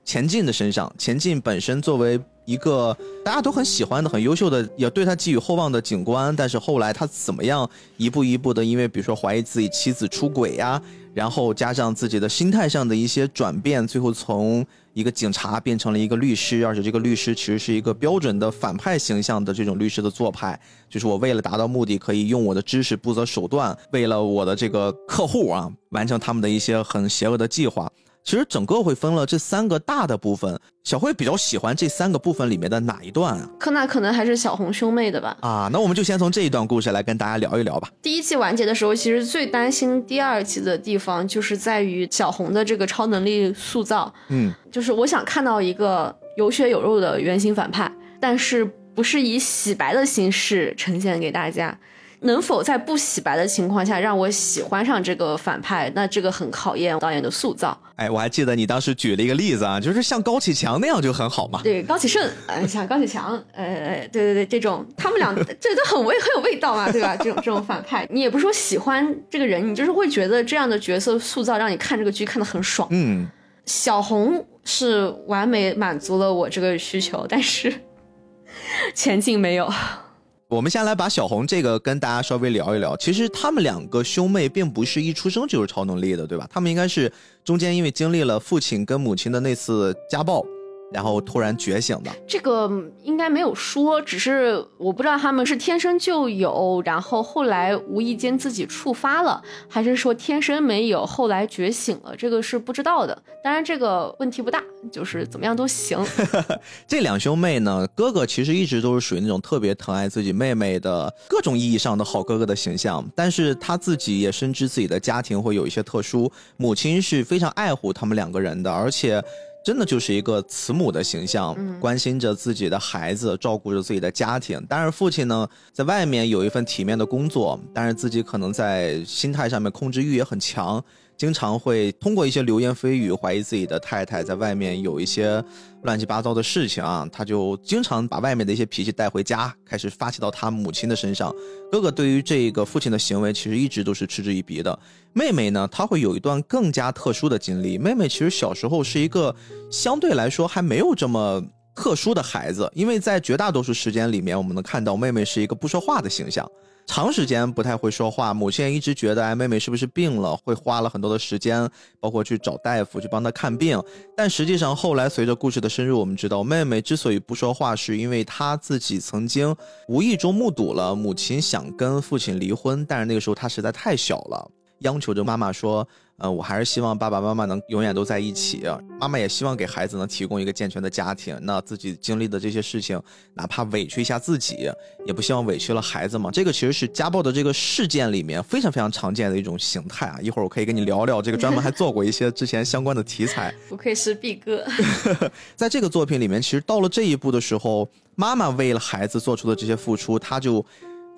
钱进的身上。钱进本身作为一个大家都很喜欢的、很优秀的，也对他寄予厚望的警官，但是后来他怎么样一步一步的，因为比如说怀疑自己妻子出轨呀，然后加上自己的心态上的一些转变，最后从一个警察变成了一个律师，而且这个律师其实是一个标准的反派形象的这种律师的做派，就是我为了达到目的，可以用我的知识不择手段，为了我的这个客户啊，完成他们的一些很邪恶的计划。其实整个会分了这三个大的部分，小慧比较喜欢这三个部分里面的哪一段啊？可那可能还是小红兄妹的吧。啊，那我们就先从这一段故事来跟大家聊一聊吧。第一季完结的时候，其实最担心第二季的地方，就是在于小红的这个超能力塑造。嗯，就是我想看到一个有血有肉的原型反派，但是不是以洗白的形式呈现给大家。能否在不洗白的情况下让我喜欢上这个反派？那这个很考验导演的塑造。哎，我还记得你当时举了一个例子啊，就是像高启强那样就很好嘛。对，高启盛，呃，像高启强，呃，对对对，这种他们俩 这都很味很有味道嘛，对吧？这种这种反派，你也不是说喜欢这个人，你就是会觉得这样的角色塑造让你看这个剧看得很爽。嗯，小红是完美满足了我这个需求，但是前进没有。我们先来把小红这个跟大家稍微聊一聊。其实他们两个兄妹并不是一出生就是超能力的，对吧？他们应该是中间因为经历了父亲跟母亲的那次家暴。然后突然觉醒的，这个应该没有说，只是我不知道他们是天生就有，然后后来无意间自己触发了，还是说天生没有，后来觉醒了，这个是不知道的。当然这个问题不大，就是怎么样都行。这两兄妹呢，哥哥其实一直都是属于那种特别疼爱自己妹妹的各种意义上的好哥哥的形象，但是他自己也深知自己的家庭会有一些特殊，母亲是非常爱护他们两个人的，而且。真的就是一个慈母的形象，关心着自己的孩子，照顾着自己的家庭。但是父亲呢，在外面有一份体面的工作，但是自己可能在心态上面控制欲也很强。经常会通过一些流言蜚语怀疑自己的太太在外面有一些乱七八糟的事情啊，他就经常把外面的一些脾气带回家，开始发泄到他母亲的身上。哥哥对于这个父亲的行为其实一直都是嗤之以鼻的。妹妹呢，她会有一段更加特殊的经历。妹妹其实小时候是一个相对来说还没有这么特殊的孩子，因为在绝大多数时间里面，我们能看到妹妹是一个不说话的形象。长时间不太会说话，母亲一直觉得哎，妹妹是不是病了？会花了很多的时间，包括去找大夫去帮她看病。但实际上后来随着故事的深入，我们知道妹妹之所以不说话，是因为她自己曾经无意中目睹了母亲想跟父亲离婚，但是那个时候她实在太小了。央求着妈妈说：“呃，我还是希望爸爸妈妈能永远都在一起。妈妈也希望给孩子能提供一个健全的家庭。那自己经历的这些事情，哪怕委屈一下自己，也不希望委屈了孩子嘛。这个其实是家暴的这个事件里面非常非常常见的一种形态啊。一会儿我可以跟你聊聊这个，专门还做过一些之前相关的题材。不愧是毕哥，在这个作品里面，其实到了这一步的时候，妈妈为了孩子做出的这些付出，他就。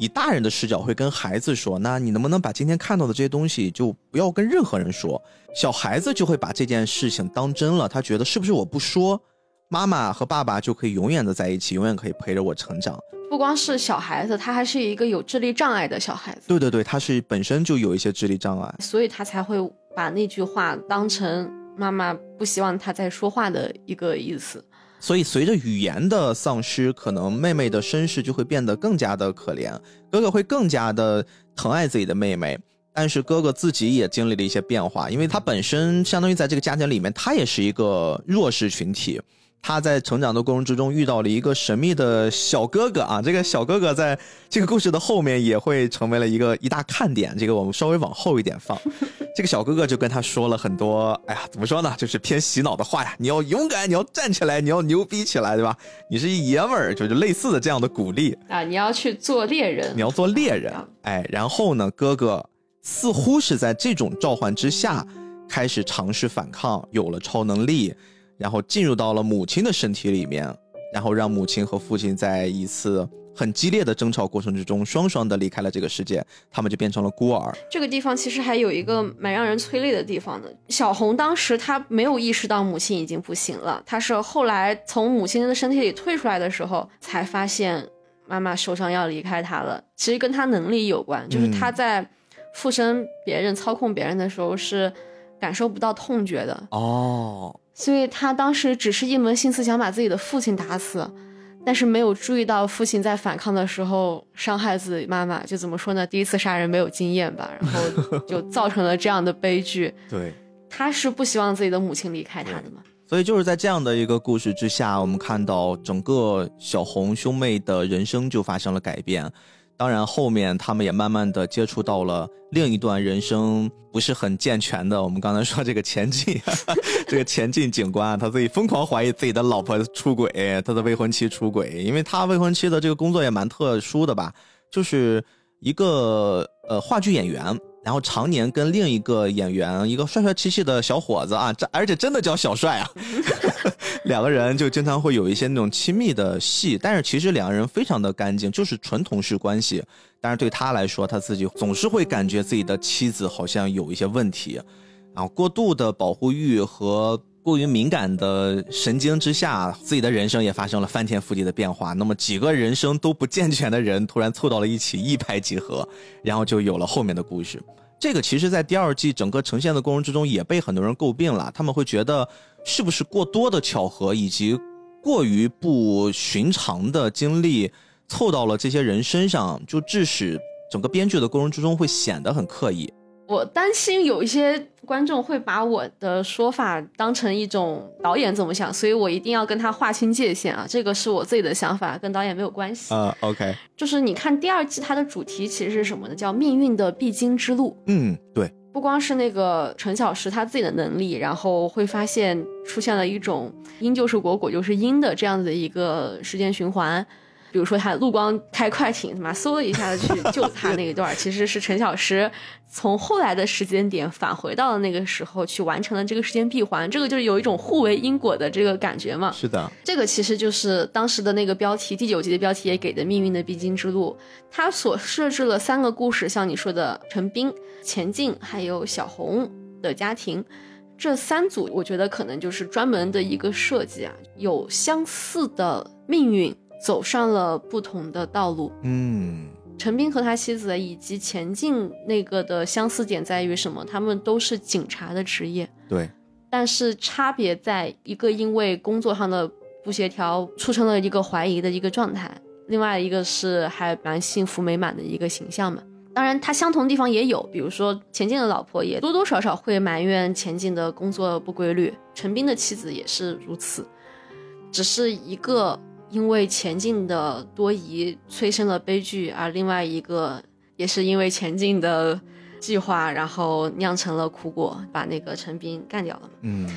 以大人的视角会跟孩子说：“那你能不能把今天看到的这些东西就不要跟任何人说？”小孩子就会把这件事情当真了，他觉得是不是我不说，妈妈和爸爸就可以永远的在一起，永远可以陪着我成长？不光是小孩子，他还是一个有智力障碍的小孩子。对对对，他是本身就有一些智力障碍，所以他才会把那句话当成妈妈不希望他再说话的一个意思。所以，随着语言的丧失，可能妹妹的身世就会变得更加的可怜，哥哥会更加的疼爱自己的妹妹，但是哥哥自己也经历了一些变化，因为他本身相当于在这个家庭里面，他也是一个弱势群体。他在成长的过程之中遇到了一个神秘的小哥哥啊，这个小哥哥在这个故事的后面也会成为了一个一大看点。这个我们稍微往后一点放，这个小哥哥就跟他说了很多，哎呀，怎么说呢，就是偏洗脑的话呀。你要勇敢，你要站起来，你要牛逼起来，对吧？你是一爷们儿，就是类似的这样的鼓励啊。你要去做猎人，你要做猎人，哎，然后呢，哥哥似乎是在这种召唤之下开始尝试反抗，有了超能力。然后进入到了母亲的身体里面，然后让母亲和父亲在一次很激烈的争吵过程之中，双双的离开了这个世界，他们就变成了孤儿。这个地方其实还有一个蛮让人催泪的地方的。小红当时她没有意识到母亲已经不行了，她是后来从母亲的身体里退出来的时候，才发现妈妈受伤要离开她了。其实跟她能力有关，就是她在附身别人、操控别人的时候是。感受不到痛觉的。哦，所以他当时只是一门心思想把自己的父亲打死，但是没有注意到父亲在反抗的时候伤害自己妈妈，就怎么说呢？第一次杀人没有经验吧，然后 就造成了这样的悲剧。对，他是不希望自己的母亲离开他的嘛。所以就是在这样的一个故事之下，我们看到整个小红兄妹的人生就发生了改变。当然，后面他们也慢慢的接触到了另一段人生不是很健全的。我们刚才说这个前进，这个前进警官，他自己疯狂怀疑自己的老婆出轨，他的未婚妻出轨，因为他未婚妻的这个工作也蛮特殊的吧，就是一个呃话剧演员。然后常年跟另一个演员，一个帅帅气气的小伙子啊，这而且真的叫小帅啊，两个人就经常会有一些那种亲密的戏，但是其实两个人非常的干净，就是纯同事关系。但是对他来说，他自己总是会感觉自己的妻子好像有一些问题，然后过度的保护欲和。过于敏感的神经之下，自己的人生也发生了翻天覆地的变化。那么几个人生都不健全的人突然凑到了一起，一拍即合，然后就有了后面的故事。这个其实，在第二季整个呈现的过程之中，也被很多人诟病了。他们会觉得，是不是过多的巧合以及过于不寻常的经历凑到了这些人身上，就致使整个编剧的过程之中会显得很刻意。我担心有一些观众会把我的说法当成一种导演怎么想，所以我一定要跟他划清界限啊！这个是我自己的想法，跟导演没有关系啊。OK，就是你看第二季它的主题其实是什么呢？叫命运的必经之路。嗯，对，不光是那个陈小石他自己的能力，然后会发现出现了一种因就是果，果就是因的这样子的一个时间循环。比如说他陆光开快艇，他妈嗖的一下子去 救他那一段，其实是陈小石从后来的时间点返回到了那个时候去完成了这个时间闭环，这个就是有一种互为因果的这个感觉嘛。是的，这个其实就是当时的那个标题，第九集的标题也给的命运的必经之路。他所设置了三个故事，像你说的陈斌、钱进还有小红的家庭，这三组我觉得可能就是专门的一个设计啊，有相似的命运。走上了不同的道路。嗯，陈斌和他妻子以及钱进那个的相似点在于什么？他们都是警察的职业。对，但是差别在一个因为工作上的不协调，促成了一个怀疑的一个状态；另外一个是还蛮幸福美满的一个形象嘛。当然，他相同的地方也有，比如说钱进的老婆也多多少少会埋怨钱进的工作不规律，陈斌的妻子也是如此，只是一个。因为前进的多疑催生了悲剧，而另外一个也是因为前进的计划，然后酿成了苦果，把那个陈斌干掉了嘛。嗯，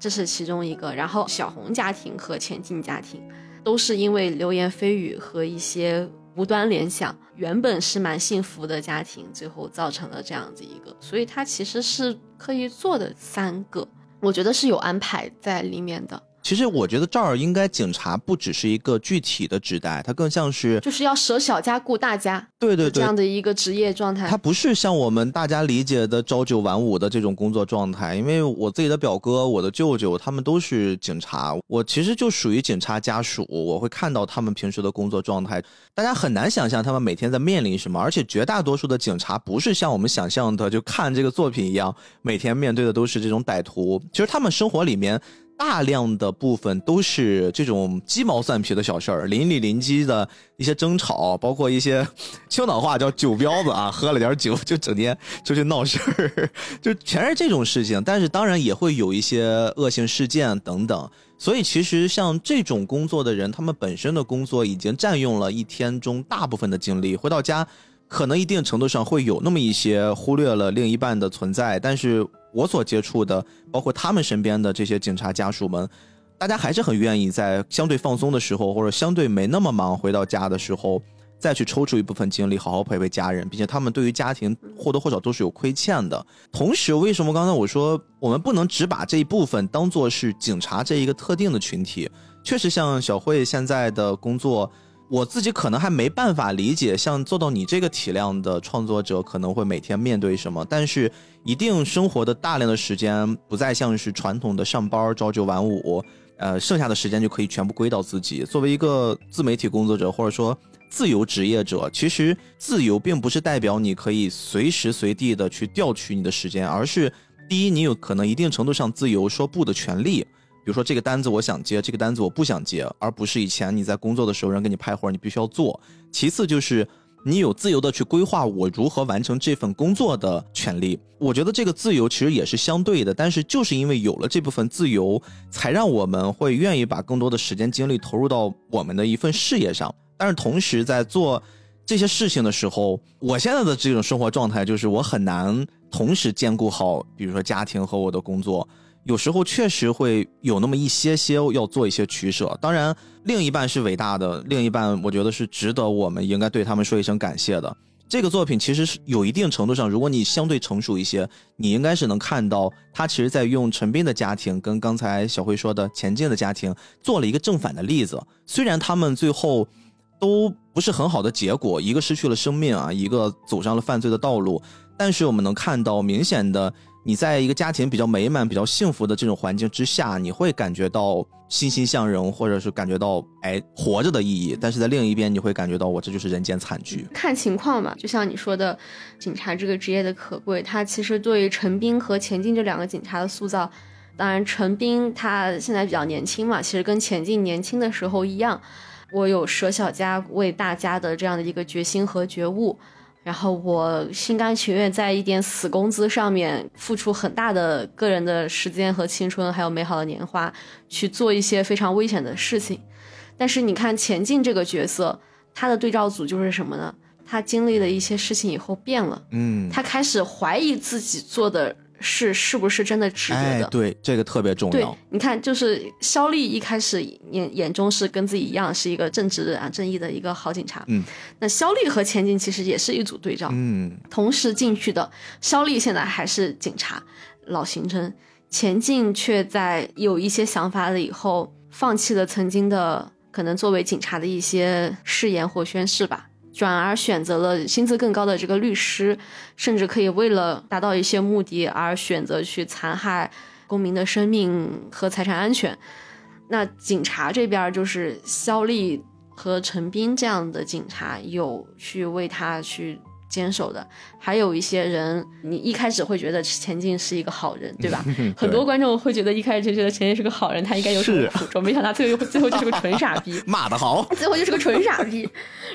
这是其中一个。然后小红家庭和前进家庭都是因为流言蜚语和一些无端联想，原本是蛮幸福的家庭，最后造成了这样子一个。所以他其实是刻意做的三个，我觉得是有安排在里面的。其实我觉得这儿应该警察不只是一个具体的指代，它更像是就是要舍小家顾大家，对对对，这样的一个职业状态。它不是像我们大家理解的朝九晚五的这种工作状态。因为我自己的表哥、我的舅舅他们都是警察，我其实就属于警察家属，我会看到他们平时的工作状态，大家很难想象他们每天在面临什么。而且绝大多数的警察不是像我们想象的，就看这个作品一样，每天面对的都是这种歹徒。其实他们生活里面。大量的部分都是这种鸡毛蒜皮的小事儿，邻里邻居的一些争吵，包括一些青岛话叫酒彪子啊，喝了点酒就整天出去闹事儿，就全是这种事情。但是当然也会有一些恶性事件等等。所以其实像这种工作的人，他们本身的工作已经占用了一天中大部分的精力，回到家可能一定程度上会有那么一些忽略了另一半的存在，但是。我所接触的，包括他们身边的这些警察家属们，大家还是很愿意在相对放松的时候，或者相对没那么忙回到家的时候，再去抽出一部分精力好好陪陪家人，并且他们对于家庭或多或少都是有亏欠的。同时，为什么刚才我说我们不能只把这一部分当做是警察这一个特定的群体？确实，像小慧现在的工作。我自己可能还没办法理解，像做到你这个体量的创作者可能会每天面对什么，但是一定生活的大量的时间不再像是传统的上班朝九晚五，呃，剩下的时间就可以全部归到自己。作为一个自媒体工作者或者说自由职业者，其实自由并不是代表你可以随时随地的去调取你的时间，而是第一，你有可能一定程度上自由说不的权利，比如说这个单子我想接，这个单子我不想接，而不是以前你在工作的时候人给你派活，你必须要做。其次就是你有自由的去规划我如何完成这份工作的权利。我觉得这个自由其实也是相对的，但是就是因为有了这部分自由，才让我们会愿意把更多的时间精力投入到我们的一份事业上。但是同时在做这些事情的时候，我现在的这种生活状态就是我很难同时兼顾好，比如说家庭和我的工作，有时候确实会有那么一些些要做一些取舍。当然，另一半是伟大的，另一半我觉得是值得我们应该对他们说一声感谢的。这个作品其实是有一定程度上，如果你相对成熟一些，你应该是能看到他其实在用陈斌的家庭跟刚才小辉说的钱静的家庭做了一个正反的例子。虽然他们最后。都不是很好的结果，一个失去了生命啊，一个走上了犯罪的道路。但是我们能看到，明显的，你在一个家庭比较美满、比较幸福的这种环境之下，你会感觉到欣欣向荣，或者是感觉到哎活着的意义。但是在另一边，你会感觉到我这就是人间惨剧。看情况吧，就像你说的，警察这个职业的可贵，他其实对于陈斌和钱进这两个警察的塑造，当然陈斌他现在比较年轻嘛，其实跟钱进年轻的时候一样。我有舍小家为大家的这样的一个决心和觉悟，然后我心甘情愿在一点死工资上面付出很大的个人的时间和青春，还有美好的年华，去做一些非常危险的事情。但是你看钱进这个角色，他的对照组就是什么呢？他经历了一些事情以后变了，嗯，他开始怀疑自己做的。是是不是真的值得的？对，这个特别重要。你看，就是肖丽一开始眼眼中是跟自己一样，是一个正直啊、正义的一个好警察。嗯，那肖丽和钱进其实也是一组对照。嗯，同时进去的肖丽现在还是警察，老刑侦；钱进却在有一些想法了以后，放弃了曾经的可能作为警察的一些誓言或宣誓吧。转而选择了薪资更高的这个律师，甚至可以为了达到一些目的而选择去残害公民的生命和财产安全。那警察这边就是肖丽和陈斌这样的警察，有去为他去。坚守的，还有一些人，你一开始会觉得钱进是一个好人，对吧？很多观众会觉得一开始就觉得钱进是个好人，他应该有什么苦衷，没想到最后最后就是个纯傻逼，骂得好，最后就是个纯傻逼。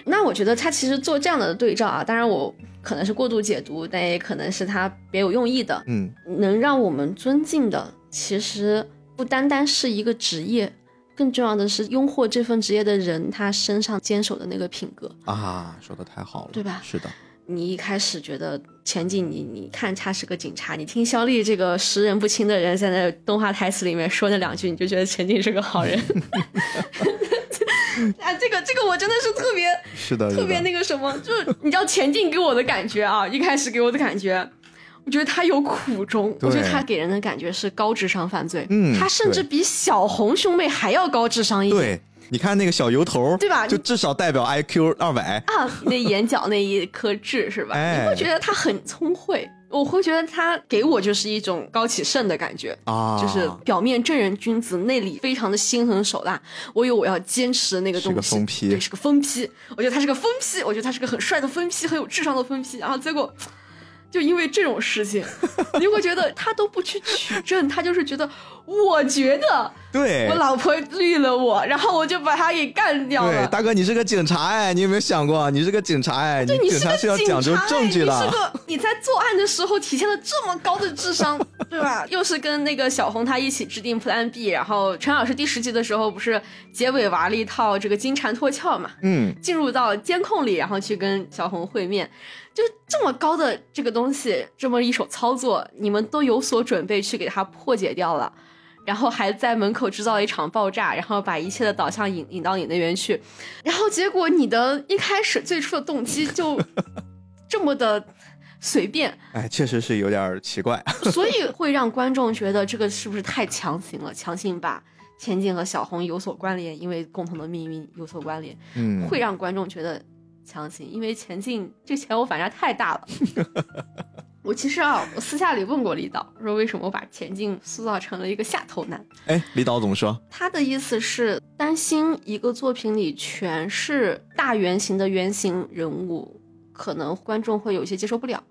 那我觉得他其实做这样的对照啊，当然我可能是过度解读，但也可能是他别有用意的。嗯，能让我们尊敬的，其实不单单是一个职业，更重要的是拥护这份职业的人，他身上坚守的那个品格啊，说的太好了，对吧？是的。你一开始觉得钱进，你你看他是个警察，你听肖丽这个识人不清的人在那动画台词里面说那两句，你就觉得钱进是个好人。啊，这个这个我真的是特别是的，特别那个什么，就是你知道钱进给我的感觉啊，一开始给我的感觉，我觉得他有苦衷，我觉得他给人的感觉是高智商犯罪，嗯，他甚至比小红兄妹还要高智商一点。你看那个小油头，对吧？就至少代表 IQ 二百啊，那眼角那一颗痣是吧？你会觉得他很聪慧，我会觉得他给我就是一种高启盛的感觉啊，就是表面正人君子，内里非常的心狠手辣。我有我要坚持的那个东西，是个疯批，对，是个疯批。我觉得他是个疯批，我觉得他是个很帅的疯批，很有智商的疯批。然后结果。就因为这种事情，你会觉得 他都不去取证，他就是觉得，我觉得，对我老婆绿了我，然后我就把他给干掉了。大哥，你是个警察哎，你有没有想过，你是个警察哎？你警察是要讲究证据的。你是个 你在作案的时候体现了这么高的智商，对吧？又是跟那个小红他一起制定 Plan B，然后陈老师第十集的时候不是结尾玩了一套这个金蝉脱壳嘛？嗯，进入到监控里，然后去跟小红会面。就这么高的这个东西，这么一手操作，你们都有所准备去给它破解掉了，然后还在门口制造一场爆炸，然后把一切的导向引引到你那边去，然后结果你的一开始最初的动机就 这么的随便，哎，确实是有点奇怪，所以 会让观众觉得这个是不是太强行了？强行把千金和小红有所关联，因为共同的命运有所关联，嗯，会让观众觉得。强行，因为前进这钱我反差太大了。我其实啊，我私下里问过李导，说为什么我把钱进塑造成了一个下头男？哎，李导怎么说？他的意思是担心一个作品里全是大圆形的圆形人物，可能观众会有些接受不了，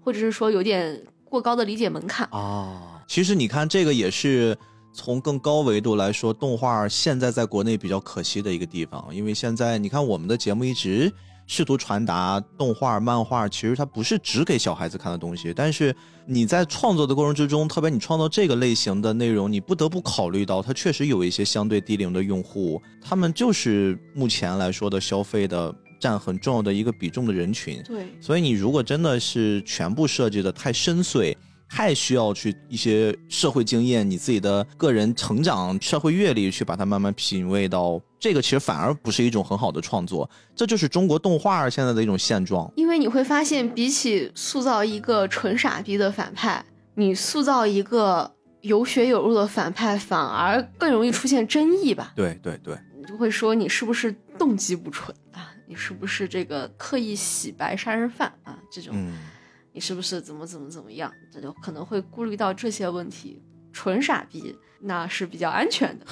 或者是说有点过高的理解门槛。啊。其实你看，这个也是从更高维度来说，动画现在在国内比较可惜的一个地方，因为现在你看我们的节目一直。试图传达动画、漫画，其实它不是只给小孩子看的东西。但是你在创作的过程之中，特别你创造这个类型的内容，你不得不考虑到，它确实有一些相对低龄的用户，他们就是目前来说的消费的占很重要的一个比重的人群。对，所以你如果真的是全部设计的太深邃。太需要去一些社会经验，你自己的个人成长、社会阅历去把它慢慢品味到这个，其实反而不是一种很好的创作。这就是中国动画现在的一种现状。因为你会发现，比起塑造一个纯傻逼的反派，你塑造一个有血有肉的反派，反而更容易出现争议吧？对对对，你就会说你是不是动机不纯啊？你是不是这个刻意洗白杀人犯啊？这种。你是不是怎么怎么怎么样？这就可能会顾虑到这些问题。纯傻逼那是比较安全的。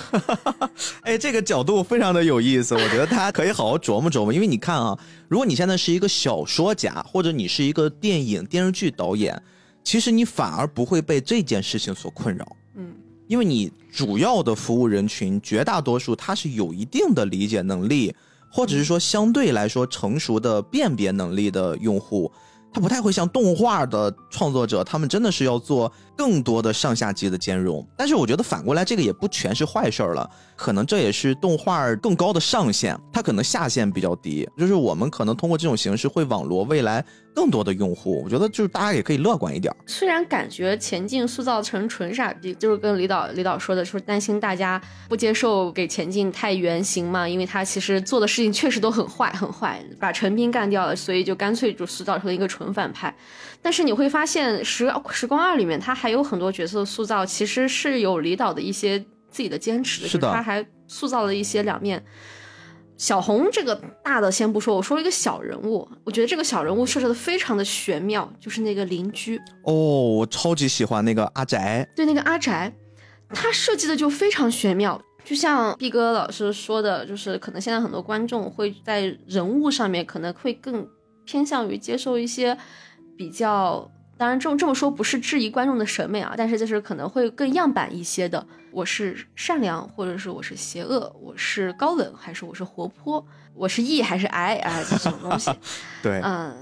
哎，这个角度非常的有意思，我觉得大家可以好好琢磨琢磨。因为你看啊，如果你现在是一个小说家，或者你是一个电影电视剧导演，其实你反而不会被这件事情所困扰。嗯，因为你主要的服务人群绝大多数他是有一定的理解能力，或者是说相对来说成熟的辨别能力的用户。他不太会像动画的创作者，他们真的是要做更多的上下级的兼容。但是我觉得反过来，这个也不全是坏事儿了，可能这也是动画更高的上限，它可能下限比较低。就是我们可能通过这种形式会网罗未来。更多的用户，我觉得就是大家也可以乐观一点。虽然感觉前进塑造成纯傻逼，就是跟李导李导说的，说担心大家不接受给前进太原型嘛，因为他其实做的事情确实都很坏很坏，把陈斌干掉了，所以就干脆就塑造成了一个纯反派。但是你会发现《时时光二》里面他还有很多角色塑造，其实是有李导的一些自己的坚持的，是的，他还塑造了一些两面。小红这个大的先不说，我说一个小人物，我觉得这个小人物设置的非常的玄妙，就是那个邻居哦，我超级喜欢那个阿宅，对那个阿宅，他设计的就非常玄妙，就像毕哥老师说的，就是可能现在很多观众会在人物上面可能会更偏向于接受一些比较。当然，这么这么说不是质疑观众的审美啊，但是就是可能会更样板一些的。我是善良，或者是我是邪恶，我是高冷还是我是活泼，我是 E 还是 I 啊，这种东西。对，嗯，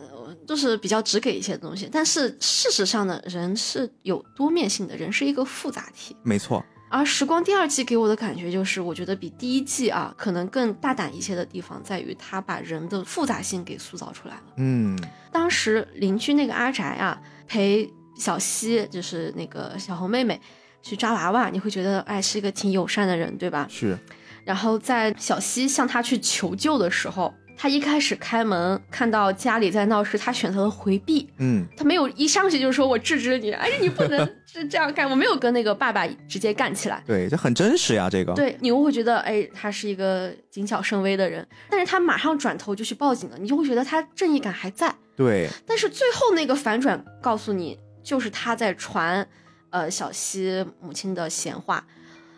就是比较直给一些东西。但是事实上呢，人是有多面性的，人是一个复杂体。没错。而《时光》第二季给我的感觉就是，我觉得比第一季啊，可能更大胆一些的地方在于，他把人的复杂性给塑造出来了。嗯，当时邻居那个阿宅啊，陪小西，就是那个小红妹妹去抓娃娃，你会觉得，哎，是一个挺友善的人，对吧？是。然后在小西向他去求救的时候。他一开始开门看到家里在闹事，他选择了回避。嗯，他没有一上去就说“我制止你”，哎，你不能是这样干。我没有跟那个爸爸直接干起来。对，这很真实呀，这个。对，你又会觉得，哎，他是一个谨小慎微的人，但是他马上转头就去报警了，你就会觉得他正义感还在。对。但是最后那个反转告诉你，就是他在传，呃，小西母亲的闲话。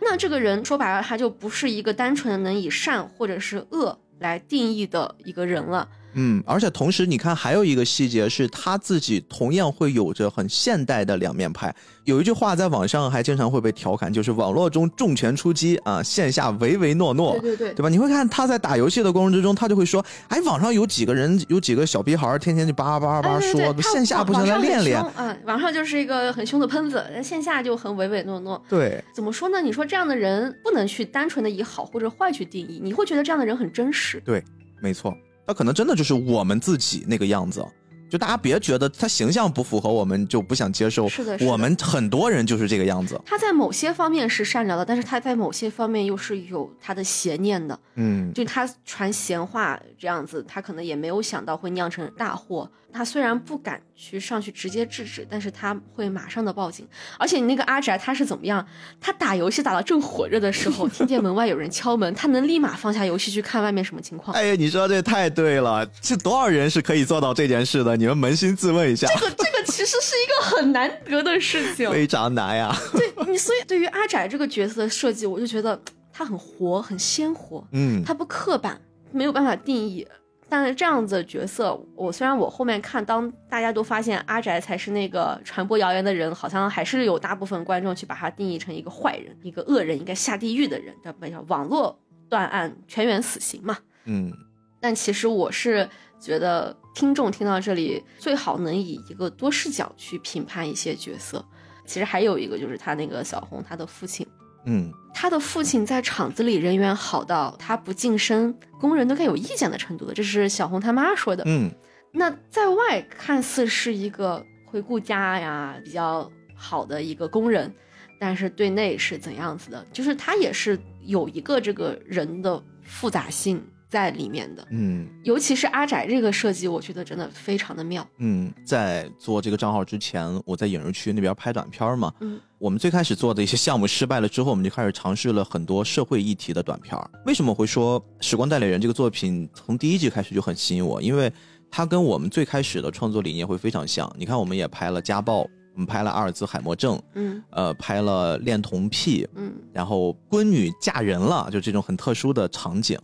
那这个人说白了，他就不是一个单纯的能以善或者是恶。来定义的一个人了。嗯，而且同时，你看还有一个细节是，他自己同样会有着很现代的两面派。有一句话在网上还经常会被调侃，就是网络中重拳出击啊，线下唯唯诺诺。对对对，对吧？你会看他在打游戏的过程之中，他就会说，哎，网上有几个人，有几个小逼孩，天天就叭叭叭叭说，线下不行，来练练。嗯，网上就是一个很凶的喷子，线下就很唯唯诺诺。对，怎么说呢？你说这样的人不能去单纯的以好或者坏去定义，你会觉得这样的人很真实。对，没错。他可能真的就是我们自己那个样子，就大家别觉得他形象不符合我们就不想接受。是的，我们很多人就是这个样子。他在某些方面是善良的，但是他在某些方面又是有他的邪念的。嗯，就他传闲话这样子，他可能也没有想到会酿成大祸。他虽然不敢去上去直接制止，但是他会马上的报警。而且你那个阿宅他是怎么样？他打游戏打到正火热的时候，听见门外有人敲门，他能立马放下游戏去看外面什么情况。哎呀，你说这太对了，是多少人是可以做到这件事的？你们扪心自问一下。这个这个其实是一个很难得的事情，非常难呀。对你，所以对于阿宅这个角色的设计，我就觉得他很活，很鲜活。嗯，他不刻板，没有办法定义。但是这样子的角色，我虽然我后面看，当大家都发现阿宅才是那个传播谣言的人，好像还是有大部分观众去把他定义成一个坏人、一个恶人，应该下地狱的人，对吧？网络断案，全员死刑嘛。嗯，但其实我是觉得，听众听到这里，最好能以一个多视角去评判一些角色。其实还有一个就是他那个小红，他的父亲。嗯，他的父亲在厂子里人缘好到他不晋升，工人都该有意见的程度的，这是小红他妈说的。嗯，那在外看似是一个会顾家呀、比较好的一个工人，但是对内是怎样子的？就是他也是有一个这个人的复杂性。在里面的，嗯，尤其是阿宅这个设计，我觉得真的非常的妙。嗯，在做这个账号之前，我在影视区那边拍短片嘛。嗯，我们最开始做的一些项目失败了之后，我们就开始尝试了很多社会议题的短片。为什么会说《时光代理人》这个作品从第一季开始就很吸引我？因为它跟我们最开始的创作理念会非常像。你看，我们也拍了家暴，我们拍了阿尔兹海默症，嗯，呃，拍了恋童癖，嗯，然后闺女嫁人了，就这种很特殊的场景。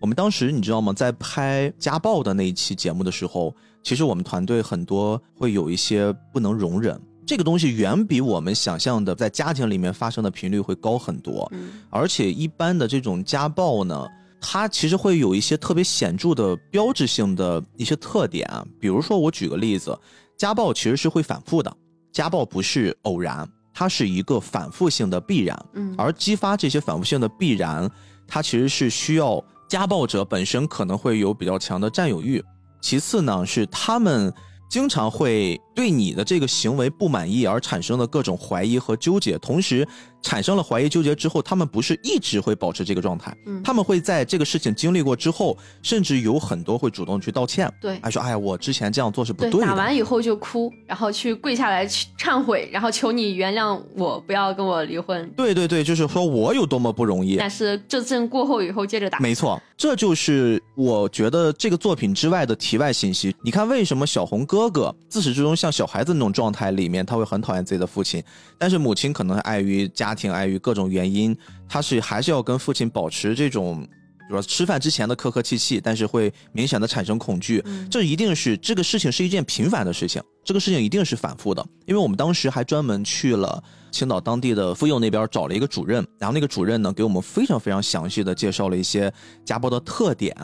我们当时你知道吗？在拍家暴的那一期节目的时候，其实我们团队很多会有一些不能容忍这个东西，远比我们想象的在家庭里面发生的频率会高很多。嗯，而且一般的这种家暴呢，它其实会有一些特别显著的标志性的一些特点。比如说，我举个例子，家暴其实是会反复的，家暴不是偶然，它是一个反复性的必然。嗯，而激发这些反复性的必然，它其实是需要。家暴者本身可能会有比较强的占有欲，其次呢是他们经常会对你的这个行为不满意而产生的各种怀疑和纠结，同时。产生了怀疑纠结之后，他们不是一直会保持这个状态，嗯，他们会在这个事情经历过之后，甚至有很多会主动去道歉，对，还说哎呀，我之前这样做是不对的。打完以后就哭，然后去跪下来去忏悔，然后求你原谅我，不要跟我离婚。对对对，就是说我有多么不容易。但是这阵过后以后接着打。没错，这就是我觉得这个作品之外的题外信息。你看，为什么小红哥哥自始至终像小孩子那种状态里面，他会很讨厌自己的父亲，但是母亲可能碍于家庭，碍于各种。原因，他是还是要跟父亲保持这种，比如说吃饭之前的客客气气，但是会明显的产生恐惧。这一定是这个事情是一件频繁的事情，这个事情一定是反复的。因为我们当时还专门去了青岛当地的妇幼那边找了一个主任，然后那个主任呢给我们非常非常详细的介绍了一些家暴的特点、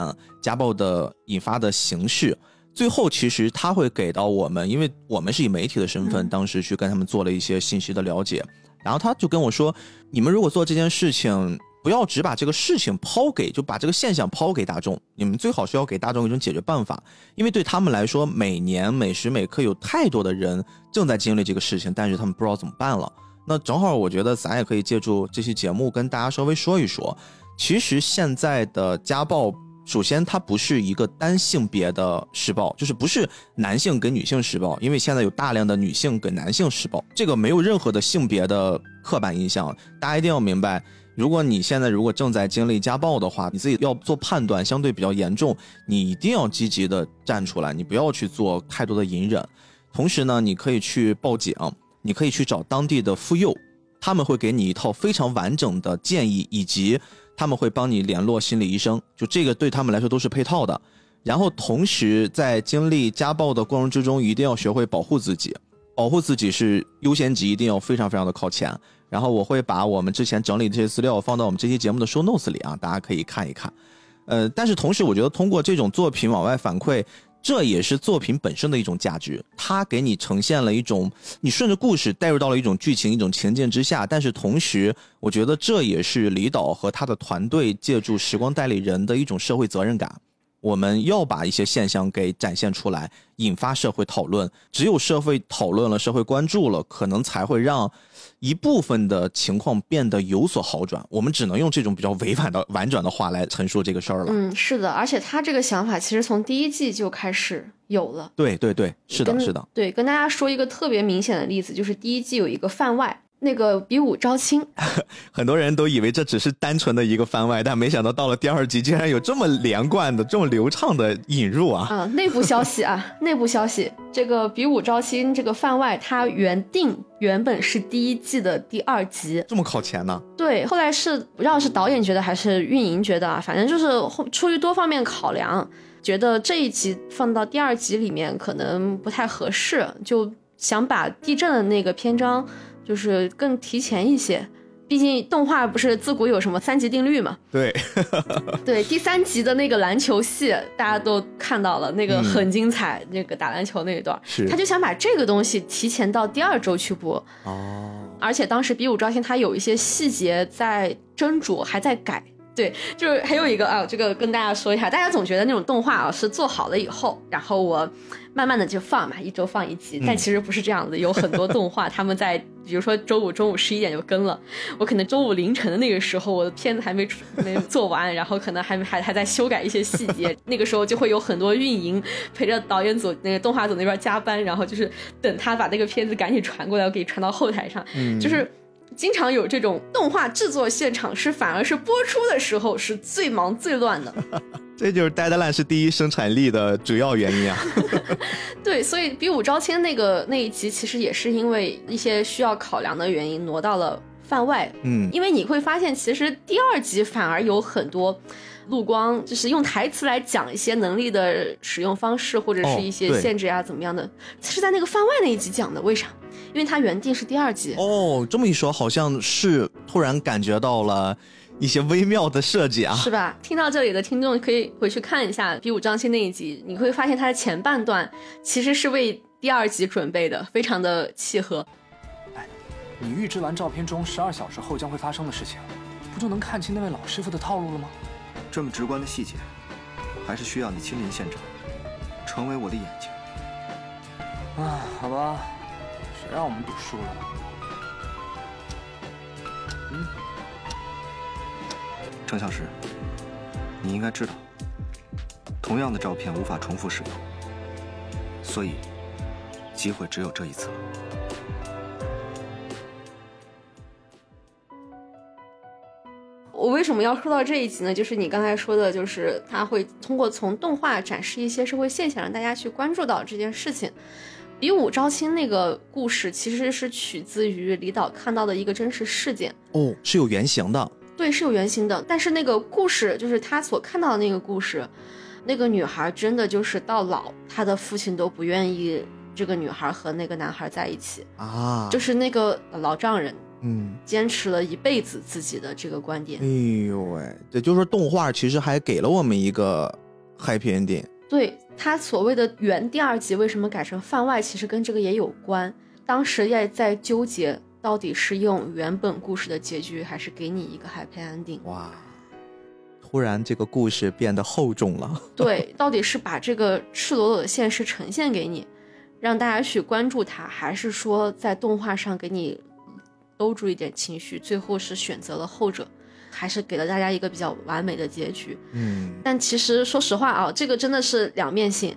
家暴的引发的形式。最后其实他会给到我们，因为我们是以媒体的身份，当时去跟他们做了一些信息的了解。然后他就跟我说：“你们如果做这件事情，不要只把这个事情抛给，就把这个现象抛给大众。你们最好是要给大众一种解决办法，因为对他们来说，每年每时每刻有太多的人正在经历这个事情，但是他们不知道怎么办了。那正好，我觉得咱也可以借助这期节目跟大家稍微说一说，其实现在的家暴。”首先，它不是一个单性别的施暴，就是不是男性跟女性施暴，因为现在有大量的女性跟男性施暴，这个没有任何的性别的刻板印象。大家一定要明白，如果你现在如果正在经历家暴的话，你自己要做判断，相对比较严重，你一定要积极的站出来，你不要去做太多的隐忍。同时呢，你可以去报警，你可以去找当地的妇幼，他们会给你一套非常完整的建议以及。他们会帮你联络心理医生，就这个对他们来说都是配套的。然后同时在经历家暴的过程之中，一定要学会保护自己，保护自己是优先级，一定要非常非常的靠前。然后我会把我们之前整理的这些资料放到我们这期节目的 show notes 里啊，大家可以看一看。呃，但是同时我觉得通过这种作品往外反馈。这也是作品本身的一种价值，它给你呈现了一种你顺着故事带入到了一种剧情、一种情境之下。但是同时，我觉得这也是李导和他的团队借助时光代理人的一种社会责任感。我们要把一些现象给展现出来，引发社会讨论。只有社会讨论了，社会关注了，可能才会让一部分的情况变得有所好转。我们只能用这种比较委婉的、婉转的话来陈述这个事儿了。嗯，是的，而且他这个想法其实从第一季就开始有了。对对对，是的，是的。对，跟大家说一个特别明显的例子，就是第一季有一个番外。那个比武招亲，很多人都以为这只是单纯的一个番外，但没想到到了第二集，竟然有这么连贯的、这么流畅的引入啊！啊，内部消息啊，内部消息，这个比武招亲这个番外，它原定原本是第一季的第二集，这么靠前呢？对，后来是不知道是导演觉得还是运营觉得啊，反正就是出于多方面考量。觉得这一集放到第二集里面可能不太合适，就想把地震的那个篇章就是更提前一些。毕竟动画不是自古有什么三级定律嘛？对，对，第三集的那个篮球戏大家都看到了，那个很精彩，那个打篮球那一段，是他就想把这个东西提前到第二周去播。哦，而且当时比武招亲他有一些细节在斟酌，还在改。对，就是还有一个啊，这个跟大家说一下，大家总觉得那种动画啊是做好了以后，然后我慢慢的就放嘛，一周放一集，但其实不是这样子，有很多动画他们在，比如说周五中午十一点就更了，我可能周五凌晨的那个时候，我的片子还没没做完，然后可能还还还在修改一些细节，那个时候就会有很多运营陪着导演组那个动画组那边加班，然后就是等他把那个片子赶紧传过来，我给传到后台上，就是。经常有这种动画制作现场，是反而是播出的时候是最忙最乱的。这就是呆呆烂是第一生产力的主要原因啊。对，所以比武招亲那个那一集，其实也是因为一些需要考量的原因挪到了番外。嗯，因为你会发现，其实第二集反而有很多陆光，就是用台词来讲一些能力的使用方式，或者是一些限制啊怎么样的，是在那个番外那一集讲的。为啥？因为它原定是第二集哦，这么一说，好像是突然感觉到了一些微妙的设计啊，是吧？听到这里的听众可以回去看一下《比武张亲》那一集，你会发现它的前半段其实是为第二集准备的，非常的契合。哎，你预知完照片中十二小时后将会发生的事情，不就能看清那位老师傅的套路了吗？这么直观的细节，还是需要你亲临现场，成为我的眼睛。啊，好吧。谁让我们赌输了？嗯，程小石，你应该知道，同样的照片无法重复使用，所以机会只有这一次了。我为什么要说到这一集呢？就是你刚才说的，就是他会通过从动画展示一些社会现象，让大家去关注到这件事情。比武招亲那个故事其实是取自于李导看到的一个真实事件哦，是有原型的。对，是有原型的。但是那个故事就是他所看到的那个故事，那个女孩真的就是到老，她的父亲都不愿意这个女孩和那个男孩在一起啊，就是那个老丈人，嗯，坚持了一辈子自己的这个观点。哎呦喂，也就是说动画其实还给了我们一个 happy ending。对。他所谓的原第二集为什么改成番外，其实跟这个也有关。当时也在纠结，到底是用原本故事的结局，还是给你一个 happy ending。哇，突然这个故事变得厚重了。对，到底是把这个赤裸裸的现实呈现给你，让大家去关注它，还是说在动画上给你兜住一点情绪？最后是选择了后者。还是给了大家一个比较完美的结局，嗯，但其实说实话啊，这个真的是两面性，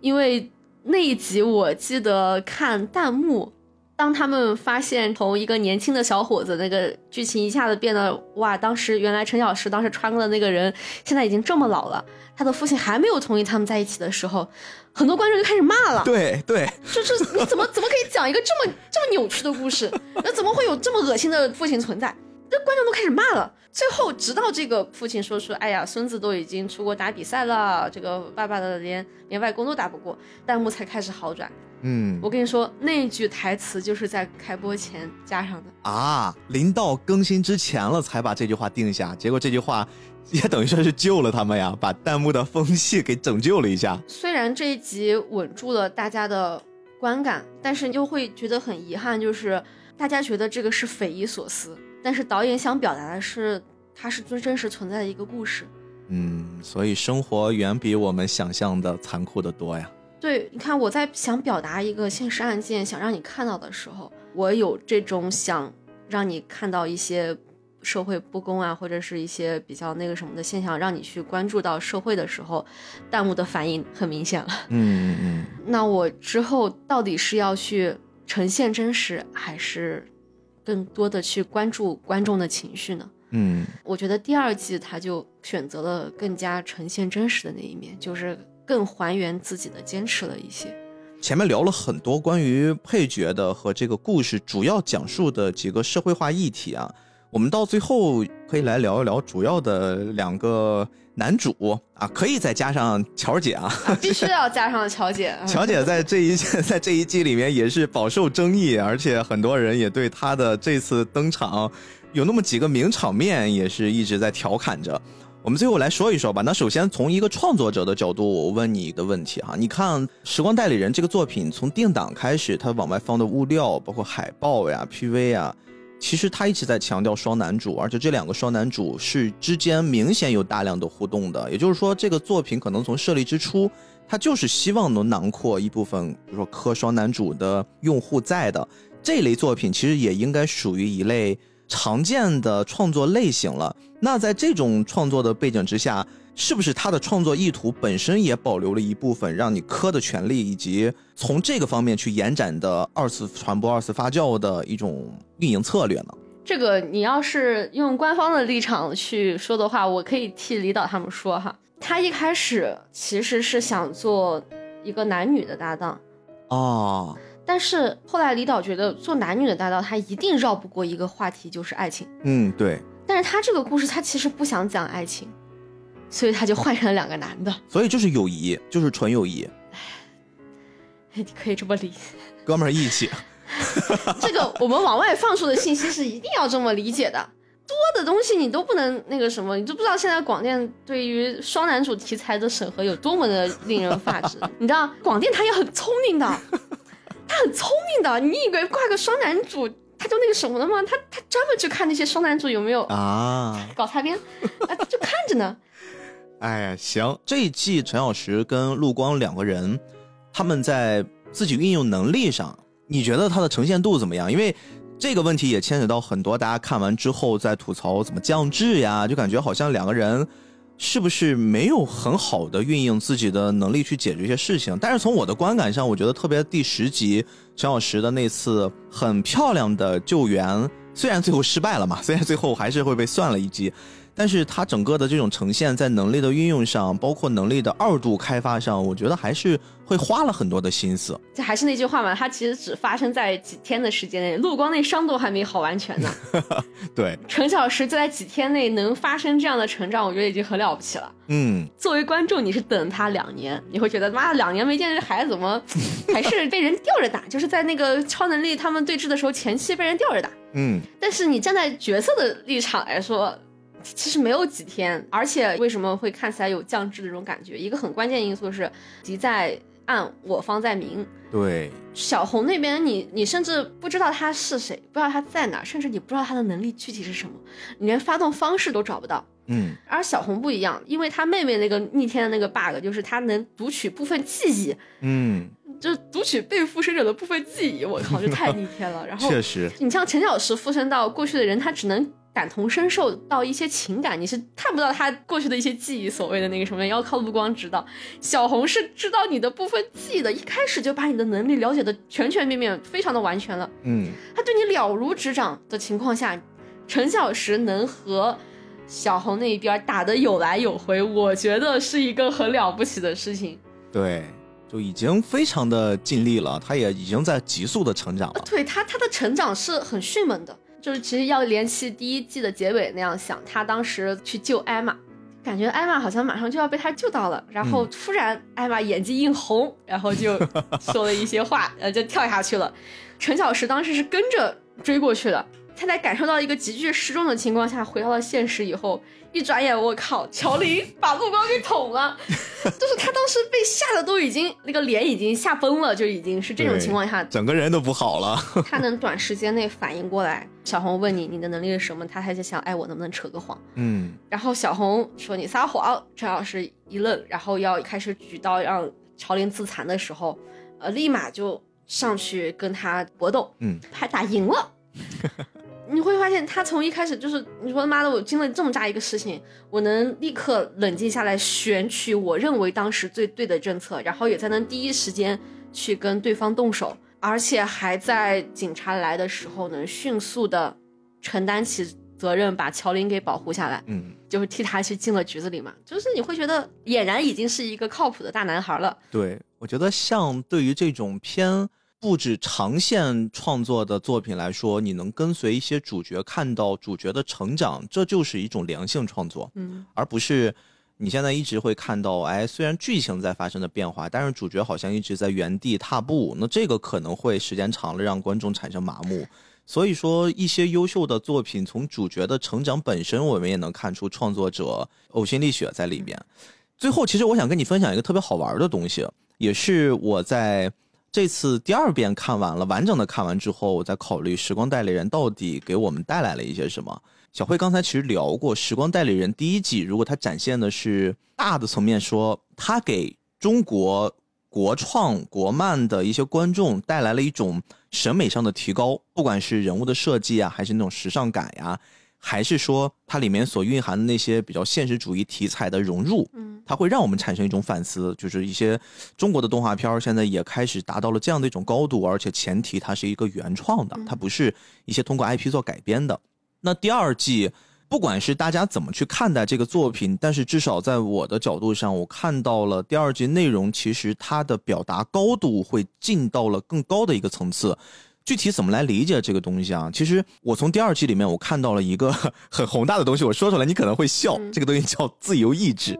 因为那一集我记得看弹幕，当他们发现从一个年轻的小伙子，那个剧情一下子变得哇，当时原来陈小石当时穿过的那个人，现在已经这么老了，他的父亲还没有同意他们在一起的时候，很多观众就开始骂了，对对，就是你怎么怎么可以讲一个这么这么扭曲的故事，那怎么会有这么恶心的父亲存在？这观众都开始骂了，最后直到这个父亲说出：“哎呀，孙子都已经出国打比赛了，这个爸爸的连连外公都打不过。”弹幕才开始好转。嗯，我跟你说，那句台词就是在开播前加上的啊，临到更新之前了才把这句话定下，结果这句话也等于说是救了他们呀，把弹幕的风气给拯救了一下。虽然这一集稳住了大家的观感，但是又会觉得很遗憾，就是大家觉得这个是匪夷所思。但是导演想表达的是，它是最真实存在的一个故事。嗯，所以生活远比我们想象的残酷的多呀。对，你看我在想表达一个现实案件，想让你看到的时候，我有这种想让你看到一些社会不公啊，或者是一些比较那个什么的现象，让你去关注到社会的时候，弹幕的反应很明显了。嗯嗯嗯。那我之后到底是要去呈现真实，还是？更多的去关注观众的情绪呢？嗯，我觉得第二季他就选择了更加呈现真实的那一面，就是更还原自己的坚持了一些。前面聊了很多关于配角的和这个故事主要讲述的几个社会化议题啊，我们到最后可以来聊一聊主要的两个男主啊，可以再加上乔姐啊，啊必须要加上乔姐。乔姐在这一在这一季里面也是饱受争议，而且很多人也对她的这次登场有那么几个名场面也是一直在调侃着。我们最后来说一说吧。那首先从一个创作者的角度，我问你一个问题哈，你看《时光代理人》这个作品从定档开始，它往外放的物料，包括海报呀、PV 呀。其实他一直在强调双男主，而且这两个双男主是之间明显有大量的互动的。也就是说，这个作品可能从设立之初，他就是希望能囊括一部分，比如说磕双男主的用户在的这类作品，其实也应该属于一类常见的创作类型了。那在这种创作的背景之下，是不是他的创作意图本身也保留了一部分让你磕的权利，以及从这个方面去延展的二次传播、二次发酵的一种运营策略呢？这个你要是用官方的立场去说的话，我可以替李导他们说哈。他一开始其实是想做一个男女的搭档哦，但是后来李导觉得做男女的大道，他一定绕不过一个话题，就是爱情。嗯，对。但是他这个故事，他其实不想讲爱情。所以他就换成了两个男的，所以就是友谊，就是纯友谊。你可以这么理解，哥们儿义气。这个我们往外放出的信息是一定要这么理解的。多的东西你都不能那个什么，你都不知道现在广电对于双男主题材的审核有多么的令人发指。你知道广电他也很聪明的，他很聪明的。你以为挂个双男主他就那个什么了吗？他他专门去看那些双男主有没有啊搞擦边，啊就看着呢。哎呀，行，这一季陈小石跟陆光两个人，他们在自己运用能力上，你觉得他的呈现度怎么样？因为这个问题也牵扯到很多大家看完之后在吐槽怎么降智呀，就感觉好像两个人是不是没有很好的运用自己的能力去解决一些事情。但是从我的观感上，我觉得特别第十集陈小石的那次很漂亮的救援，虽然最后失败了嘛，虽然最后还是会被算了一击。但是它整个的这种呈现，在能力的运用上，包括能力的二度开发上，我觉得还是会花了很多的心思。这还是那句话嘛，它其实只发生在几天的时间内，陆光那伤都还没好完全呢。对，程小石就在几天内能发生这样的成长，我觉得已经很了不起了。嗯，作为观众，你是等他两年，你会觉得妈的两年没见这孩子怎么 还是被人吊着打？就是在那个超能力他们对峙的时候，前期被人吊着打。嗯，但是你站在角色的立场来说。其实没有几天，而且为什么会看起来有降智的这种感觉？一个很关键因素是敌在暗，我方在明。对，小红那边，你你甚至不知道他是谁，不知道他在哪，甚至你不知道他的能力具体是什么，你连发动方式都找不到。嗯，而小红不一样，因为她妹妹那个逆天的那个 bug，就是她能读取部分记忆。嗯，就是读取被附身者的部分记忆，我靠，这太逆天了。然后 确实，你像陈小石附身到过去的人，他只能。感同身受到一些情感，你是看不到他过去的一些记忆，所谓的那个什么，要靠目光知道。小红是知道你的部分记忆的，一开始就把你的能力了解的全全面面，非常的完全了。嗯，他对你了如指掌的情况下，陈小石能和小红那一边打的有来有回，我觉得是一个很了不起的事情。对，就已经非常的尽力了，他也已经在急速的成长了。对他，他的成长是很迅猛的。就是其实要联系第一季的结尾那样想，他当时去救艾玛，感觉艾玛好像马上就要被他救到了，然后突然艾玛眼睛一红，然后就 说了一些话，呃，就跳下去了。陈小石当时是跟着追过去的。他在感受到一个急剧失重的情况下，回到了现实以后，一转眼，我靠，乔林把陆光给捅了，就是他当时被吓得都已经那个脸已经吓崩了，就已经是这种情况下，整个人都不好了。他能短时间内反应过来，小红问你你的能力是什么，他还在想，哎，我能不能扯个谎？嗯，然后小红说你撒谎，陈老师一愣，然后要开始举刀让乔林自残的时候，呃，立马就上去跟他搏斗，嗯，还打赢了。你会发现，他从一开始就是你说他妈的，我经历这么大一个事情，我能立刻冷静下来，选取我认为当时最对的政策，然后也才能第一时间去跟对方动手，而且还在警察来的时候能迅速的承担起责任，把乔林给保护下来，嗯，就是替他去进了局子里嘛，就是你会觉得俨然已经是一个靠谱的大男孩了。对，我觉得像对于这种偏不止长线创作的作品来说，你能跟随一些主角看到主角的成长，这就是一种良性创作，嗯而不是你现在一直会看到，哎，虽然剧情在发生着变化，但是主角好像一直在原地踏步，那这个可能会时间长了让观众产生麻木。所以说，一些优秀的作品，从主角的成长本身，我们也能看出创作者呕心沥血在里面。最后，其实我想跟你分享一个特别好玩的东西，也是我在这次第二遍看完了完整的看完之后，我在考虑《时光代理人》到底给我们带来了一些什么。小慧刚才其实聊过，《时光代理人》第一季，如果它展现的是大的层面说，它给中国国创国漫的一些观众带来了一种审美上的提高，不管是人物的设计啊，还是那种时尚感呀、还是说它里面所蕴含的那些比较现实主义题材的融入，嗯它会让我们产生一种反思，就是一些中国的动画片儿现在也开始达到了这样的一种高度，而且前提它是一个原创的，它不是一些通过 IP 做改编的。那第二季，不管是大家怎么去看待这个作品，但是至少在我的角度上，我看到了第二季内容，其实它的表达高度会进到了更高的一个层次。具体怎么来理解这个东西啊？其实我从第二季里面我看到了一个 很宏大的东西，我说出来你可能会笑，嗯这个东西叫自由意志。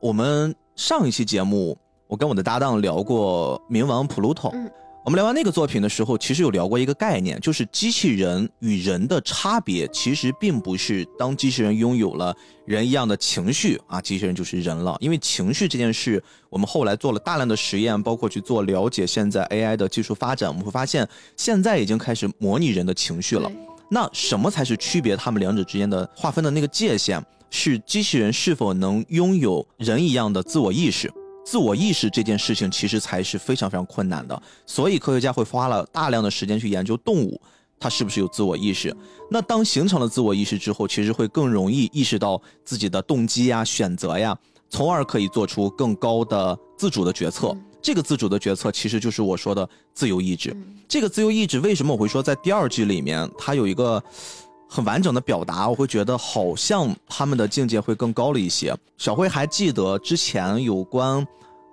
我们上一期节目，我跟我的搭档聊过冥王普鲁托。嗯我们聊完那个作品的时候，其实有聊过一个概念，就是机器人与人的差别，其实并不是当机器人拥有了人一样的情绪啊，机器人就是人了。因为情绪这件事，我们后来做了大量的实验，包括去做了解现在 AI 的技术发展，我们会发现现在已经开始模拟人的情绪了。那什么才是区别他们两者之间的划分的那个界限？是机器人是否能拥有人一样的自我意识？自我意识这件事情其实才是非常非常困难的，所以科学家会花了大量的时间去研究动物，它是不是有自我意识。那当形成了自我意识之后，其实会更容易意识到自己的动机呀、选择呀，从而可以做出更高的自主的决策。这个自主的决策其实就是我说的自由意志。这个自由意志为什么我会说在第二句里面它有一个很完整的表达？我会觉得好像他们的境界会更高了一些。小辉还记得之前有关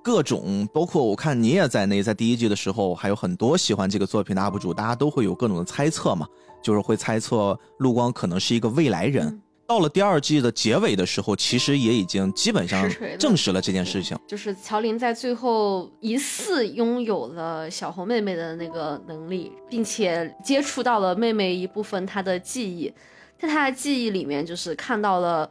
各种，包括我看你也在内，在第一季的时候，还有很多喜欢这个作品的 UP 主，大家都会有各种的猜测嘛，就是会猜测陆光可能是一个未来人。到了第二季的结尾的时候，其实也已经基本上证实了这件事情。就是乔林在最后疑似拥有了小红妹妹的那个能力，并且接触到了妹妹一部分她的记忆，在她的记忆里面，就是看到了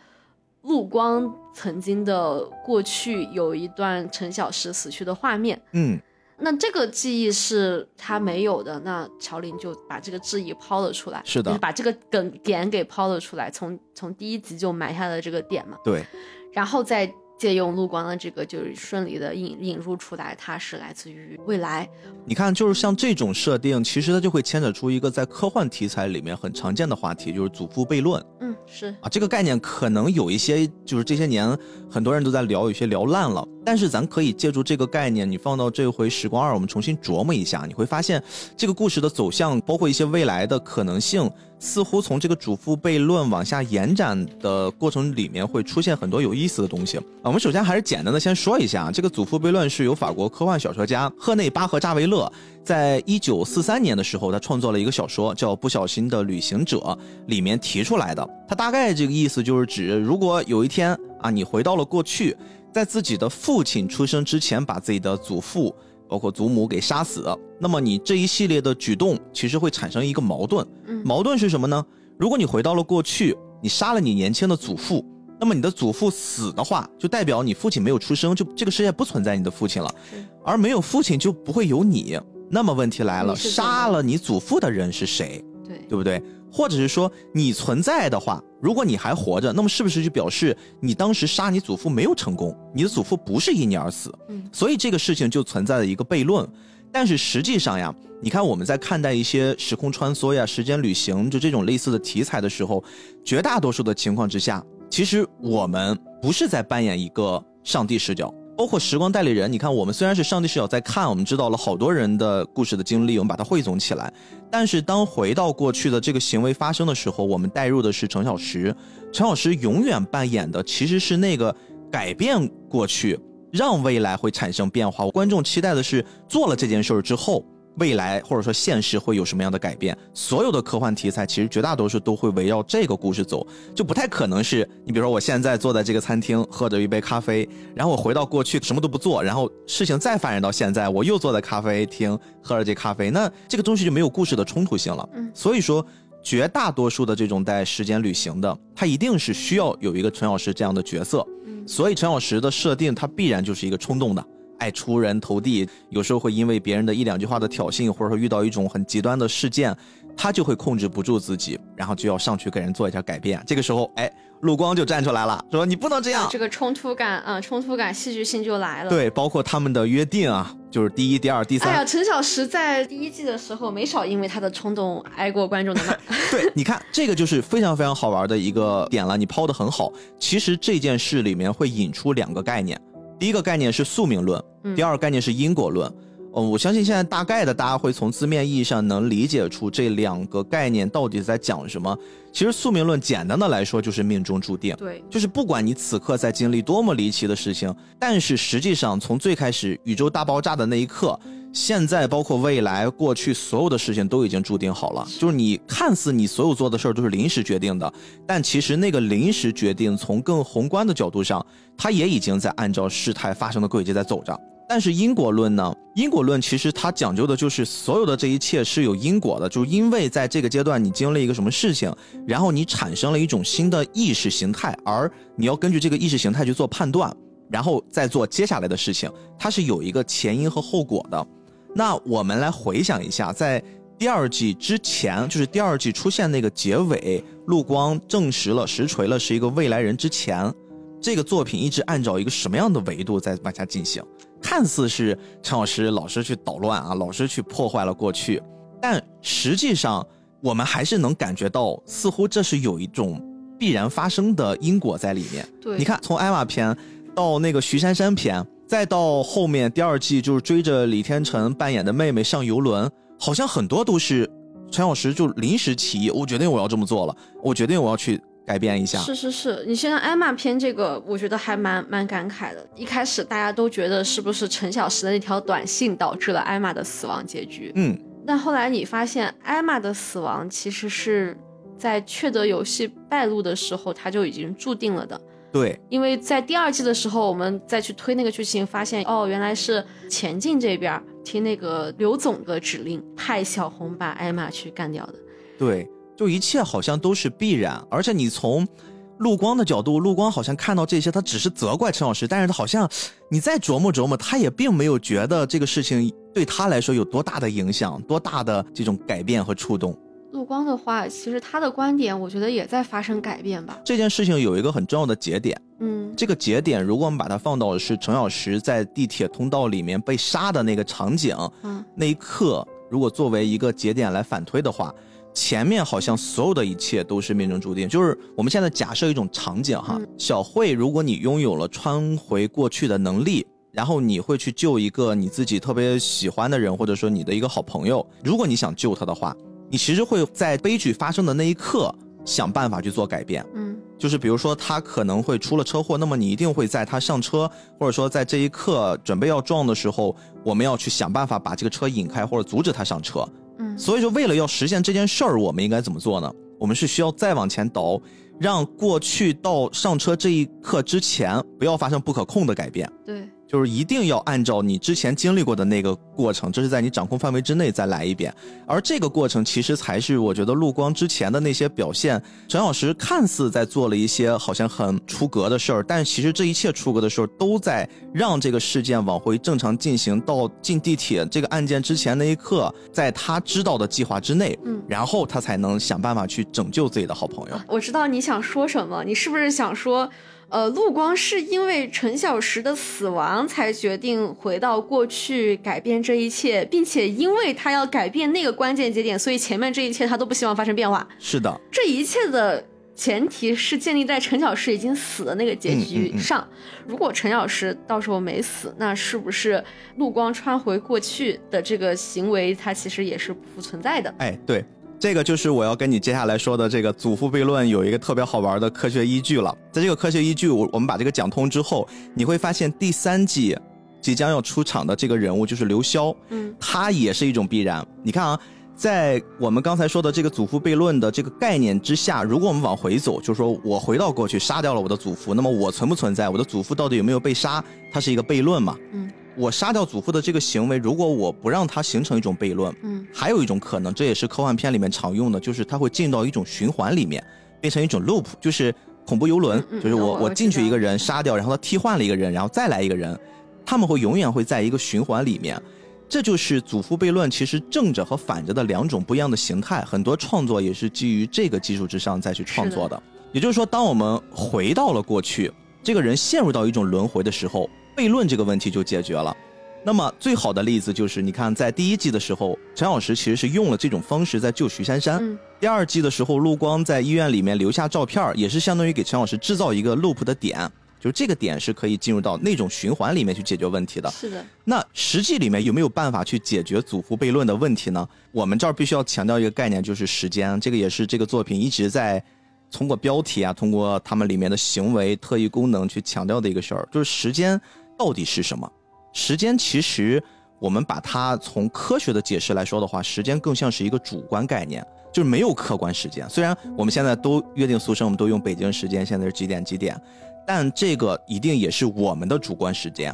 陆光曾经的过去有一段陈小石死去的画面。嗯，那这个记忆是他没有的，那乔林就把这个质疑抛了出来，是的就是把这个梗点给抛了出来，从从第一集就埋下了这个点嘛。对，然后再借用陆光的这个，就是顺利的引引入出来，它是来自于未来。你看，就是像这种设定，其实它就会牵扯出一个在科幻题材里面很常见的话题，就是祖父悖论嗯，是啊。这个概念可能有一些，就是这些年很多人都在聊，有些聊烂了。但是咱可以借助这个概念，你放到这回《时光二》，我们重新琢磨一下，你会发现这个故事的走向，包括一些未来的可能性，似乎从这个祖父悖论往下延展的过程里面，会出现很多有意思的东西。啊，我们首先还是简单的先说一下，这个祖父悖论是由法国科幻小说家赫内巴赫扎维勒在一九四三年的时候，他创作了一个小说叫《不小心的旅行者》，里面提出来的。他大概这个意思就是指，如果有一天啊，你回到了过去，在自己的父亲出生之前，把自己的祖父。包括祖母给杀死，那么你这一系列的举动其实会产生一个矛盾。嗯矛盾是什么呢？如果你回到了过去，你杀了你年轻的祖父，那么你的祖父死的话，就代表你父亲没有出生，就这个世界不存在你的父亲了，而没有父亲就不会有你。那么问题来了，杀了你祖父的人是谁？对对不对？或者是说你存在的话，如果你还活着，那么是不是就表示你当时杀你祖父没有成功，你的祖父不是因你而死？嗯所以这个事情就存在了一个悖论。但是实际上呀，你看我们在看待一些时空穿梭呀、时间旅行就这种类似的题材的时候，绝大多数的情况之下，其实我们不是在扮演一个上帝视角。包括时光代理人，你看，我们虽然是上帝视角在看，我们知道了好多人的故事的经历，我们把它汇总起来。但是当回到过去的这个行为发生的时候，我们带入的是程小时，程小时永远扮演的其实是那个改变过去，让未来会产生变化。观众期待的是做了这件事儿之后。未来或者说现实会有什么样的改变？所有的科幻题材其实绝大多数都会围绕这个故事走，就不太可能是你比如说我现在坐在这个餐厅喝着一杯咖啡，然后我回到过去什么都不做，然后事情再发展到现在，我又坐在咖啡厅喝着这咖啡，那这个东西就没有故事的冲突性了。嗯，所以说绝大多数的这种带时间旅行的，它一定是需要有一个陈老师这样的角色。嗯，所以陈老师的设定，它必然就是一个冲动的。爱出人头地，有时候会因为别人的一两句话的挑衅，或者说遇到一种很极端的事件，他就会控制不住自己，然后就要上去给人做一下改变。这个时候，哎，陆光就站出来了，说你不能这样。这个冲突感，嗯，冲突感，戏剧性就来了。对，包括他们的约定啊，就是第一、第二、第三。哎呀，陈小石在第一季的时候没少因为他的冲动挨过观众的骂。对，你看这个就是非常非常好玩的一个点了，你抛的很好。其实这件事里面会引出两个概念。第一个概念是宿命论，第二个概念是因果论。嗯，我相信现在大概的大家会从字面意义上能理解出这两个概念到底在讲什么。其实宿命论简单的来说就是命中注定，对，就是不管你此刻在经历多么离奇的事情，但是实际上从最开始宇宙大爆炸的那一刻。现在包括未来、过去所有的事情都已经注定好了，就是你看似你所有做的事儿都是临时决定的，但其实那个临时决定从更宏观的角度上，它也已经在按照事态发生的轨迹在走着。但是因果论呢？因果论其实它讲究的就是所有的这一切是有因果的，就是因为在这个阶段你经历一个什么事情，然后你产生了一种新的意识形态，而你要根据这个意识形态去做判断，然后再做接下来的事情，它是有一个前因和后果的。那我们来回想一下，在第二季之前，就是第二季出现那个结尾，陆光证实了实锤了是一个未来人之前，这个作品一直按照一个什么样的维度在往下进行？看似是陈老师老是去捣乱啊，老是去破坏了过去，但实际上我们还是能感觉到，似乎这是有一种必然发生的因果在里面。对，你看从艾玛篇到那个徐珊珊篇。再到后面第二季，就是追着李天成扮演的妹妹上游轮，好像很多都是陈小石就临时起意，我决定我要这么做了，我决定我要去改变一下。是是是，你现在艾玛篇这个，我觉得还蛮蛮感慨的。一开始大家都觉得是不是陈小石的那条短信导致了艾玛的死亡结局？嗯，但后来你发现艾玛的死亡其实是在确德游戏败露的时候，他就已经注定了的。对，因为在第二季的时候，我们再去推那个剧情，发现哦，原来是前进这边听那个刘总的指令，派小红把艾玛去干掉的。对，就一切好像都是必然，而且你从陆光的角度，陆光好像看到这些，他只是责怪陈老师，但是他好像你再琢磨琢磨，他也并没有觉得这个事情对他来说有多大的影响，多大的这种改变和触动。陆光的话，其实他的观点，我觉得也在发生改变吧。这件事情有一个很重要的节点，嗯，这个节点，如果我们把它放到是程小石在地铁通道里面被杀的那个场景，嗯，那一刻，如果作为一个节点来反推的话，前面好像所有的一切都是命中注定。就是我们现在假设一种场景哈，小慧，如果你拥有了穿回过去的能力，然后你会去救一个你自己特别喜欢的人，或者说你的一个好朋友，如果你想救他的话。你其实会在悲剧发生的那一刻想办法去做改变，嗯，就是比如说他可能会出了车祸，那么你一定会在他上车，或者说在这一刻准备要撞的时候，我们要去想办法把这个车引开或者阻止他上车，嗯，所以说为了要实现这件事儿，我们应该怎么做呢？我们是需要再往前倒，让过去到上车这一刻之前不要发生不可控的改变，对。就是一定要按照你之前经历过的那个过程，这是在你掌控范围之内再来一遍。而这个过程其实才是我觉得陆光之前的那些表现，陈老师看似在做了一些好像很出格的事儿，但其实这一切出格的事儿都在让这个事件往回正常进行到进地铁这个案件之前那一刻，在他知道的计划之内，嗯，然后他才能想办法去拯救自己的好朋友。我知道你想说什么，你是不是想说？呃，陆光是因为陈小石的死亡才决定回到过去改变这一切，并且因为他要改变那个关键节点，所以前面这一切他都不希望发生变化。是的，这一切的前提是建立在陈小石已经死的那个结局上。如果陈小石到时候没死，那是不是陆光穿回过去的这个行为，它其实也是不存在的？哎，对。这个就是我要跟你接下来说的这个祖父悖论有一个特别好玩的科学依据了。在这个科学依据，我我们把这个讲通之后，你会发现第三季即将要出场的这个人物就是刘潇，嗯，他也是一种必然。你看啊，在我们刚才说的这个祖父悖论的这个概念之下，如果我们往回走，就是说我回到过去杀掉了我的祖父，那么我存不存在？我的祖父到底有没有被杀？它是一个悖论嘛？嗯，我杀掉祖父的这个行为，如果我不让它形成一种悖论，嗯，还有一种可能，这也是科幻片里面常用的，就是它会进到一种循环里面，变成一种 loop，就是恐怖游轮，嗯嗯就是我我我进去一个人杀掉，然后他替换了一个人，然后再来一个人，他们会永远会在一个循环里面。这就是祖父悖论，其实正着和反着的两种不一样的形态。很多创作也是基于这个基础之上再去创作的。也就是说，当我们回到了过去，这个人陷入到一种轮回的时候，悖论这个问题就解决了。那么最好的例子就是，你看在第一季的时候，陈小石其实是用了这种方式在救徐珊珊。嗯第二季的时候，陆光在医院里面留下照片，也是相当于给陈老师制造一个 loop 的点，就是这个点是可以进入到那种循环里面去解决问题的。是的，那实际里面有没有办法去解决祖父悖论的问题呢？我们这儿必须要强调一个概念，就是时间。这个也是这个作品一直在通过标题啊，通过他们里面的行为特异功能去强调的一个事儿，就是时间到底是什么？时间其实我们把它从科学的解释来说的话，时间更像是一个主观概念，就是没有客观时间。虽然我们现在都约定俗成，我们都用北京时间，现在是几点几点，但这个一定也是我们的主观时间。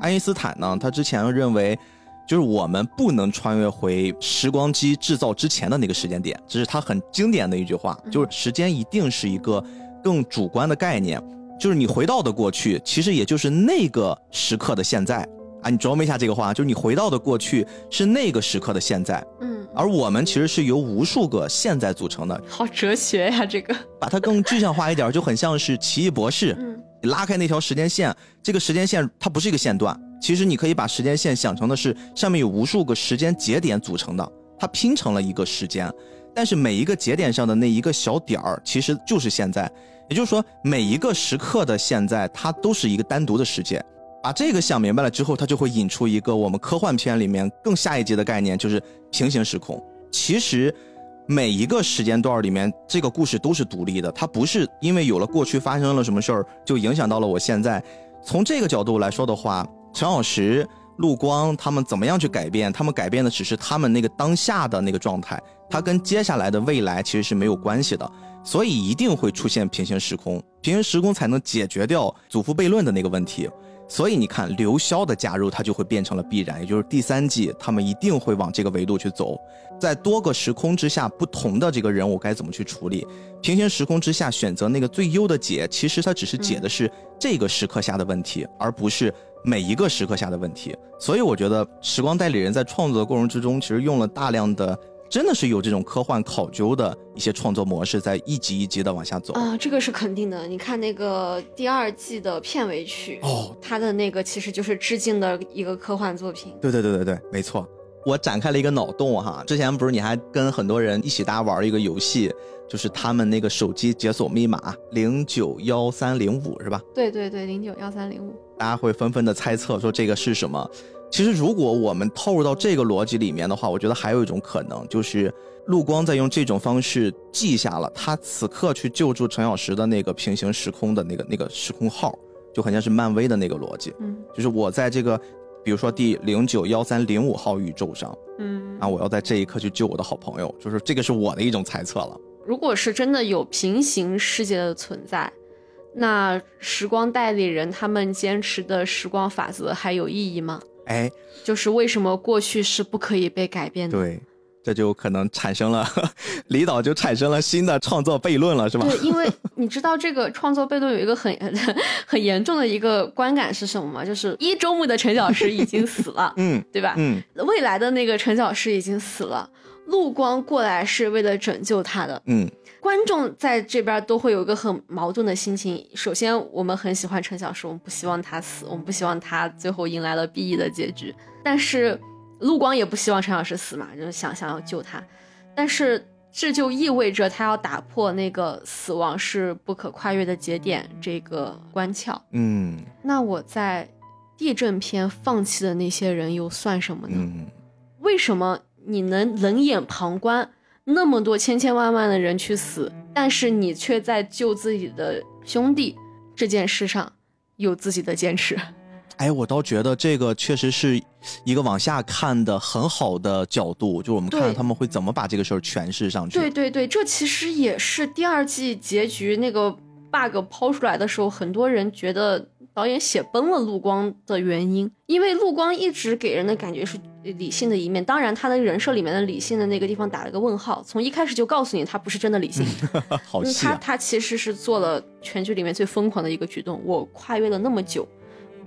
爱因斯坦呢，他之前认为，就是我们不能穿越回时光机制造之前的那个时间点，这是他很经典的一句话，就是时间一定是一个更主观的概念，就是你回到的过去，其实也就是那个时刻的现在。啊，你琢磨一下这个话，就是你回到的过去是那个时刻的现在，嗯，而我们其实是由无数个现在组成的，好哲学呀，这个，把它更具象化一点，就很像是奇异博士，嗯。你拉开那条时间线，这个时间线它不是一个线段，其实你可以把时间线想成的是上面有无数个时间节点组成的，它拼成了一个时间。但是每一个节点上的那一个小点儿，其实就是现在。也就是说，每一个时刻的现在，它都是一个单独的世界。把这个想明白了之后，它就会引出一个我们科幻片里面更下一级的概念，就是平行时空。其实每一个时间段里面，这个故事都是独立的，它不是因为有了过去发生了什么事儿，就影响到了我现在。从这个角度来说的话，陈小石、陆光他们怎么样去改变？他们改变的只是他们那个当下的那个状态，它跟接下来的未来其实是没有关系的，所以一定会出现平行时空，平行时空才能解决掉祖父悖论的那个问题。所以你看，刘潇的加入，它就会变成了必然，也就是第三季他们一定会往这个维度去走，在多个时空之下，不同的这个人物该怎么去处理？平行时空之下选择那个最优的解，其实它只是解的是这个时刻下的问题，而不是每一个时刻下的问题。所以我觉得《时光代理人》在创作的过程之中，其实用了大量的。真的是有这种科幻考究的一些创作模式，在一集一集的往下走。啊、这个是肯定的。你看那个第二季的片尾曲，哦，它的那个其实就是致敬的一个科幻作品。对对对对对，没错。我展开了一个脑洞哈，之前不是你还跟很多人一起大家玩一个游戏，就是他们那个手机解锁密码零九幺三零五是吧？对对对，零九幺三零五。大家会纷纷的猜测说这个是什么。其实如果我们套入到这个逻辑里面的话，我觉得还有一种可能，就是陆光在用这种方式记下了他此刻去救助陈小石的那个平行时空的那个那个时空号，就很像是漫威的那个逻辑，嗯就是我在这个，比如说第零九幺三零五号宇宙上，嗯，啊，我要在这一刻去救我的好朋友，就是这个是我的一种猜测了。如果是真的有平行世界的存在，那时光代理人他们坚持的时光法则还有意义吗？哎，就是为什么过去是不可以被改变的？对，这就可能产生了李导就产生了新的创作悖论了，是吧？对，因为你知道这个创作悖论有一个很 很严重的一个观感是什么吗？就是一周目的陈小石已经死了，嗯对吧？嗯，未来的那个陈小石已经死了，陆光过来是为了拯救他的。嗯观众在这边都会有一个很矛盾的心情。首先，我们很喜欢陈小石，我们不希望他死，我们不希望他最后迎来了 B E 的结局。但是，陆光也不希望陈老师死嘛，就是想想要救他。但是，这就意味着他要打破那个死亡是不可跨越的节点这个关窍。嗯那我在地震篇放弃的那些人又算什么呢？嗯为什么你能冷眼旁观那么多千千万万的人去死，但是你却在救自己的兄弟这件事上有自己的坚持。哎，我倒觉得这个确实是一个往下看的很好的角度，就我们看对他们会怎么把这个事儿诠释上去。对对对，这其实也是第二季结局那个 bug 抛出来的时候，很多人觉得导演写崩了陆光的原因，因为陆光一直给人的感觉是理性的一面，当然他的人设里面的理性的那个地方打了个问号，从一开始就告诉你他不是真的理性，好细啊！他其实是做了全剧里面最疯狂的一个举动，我跨越了那么久，我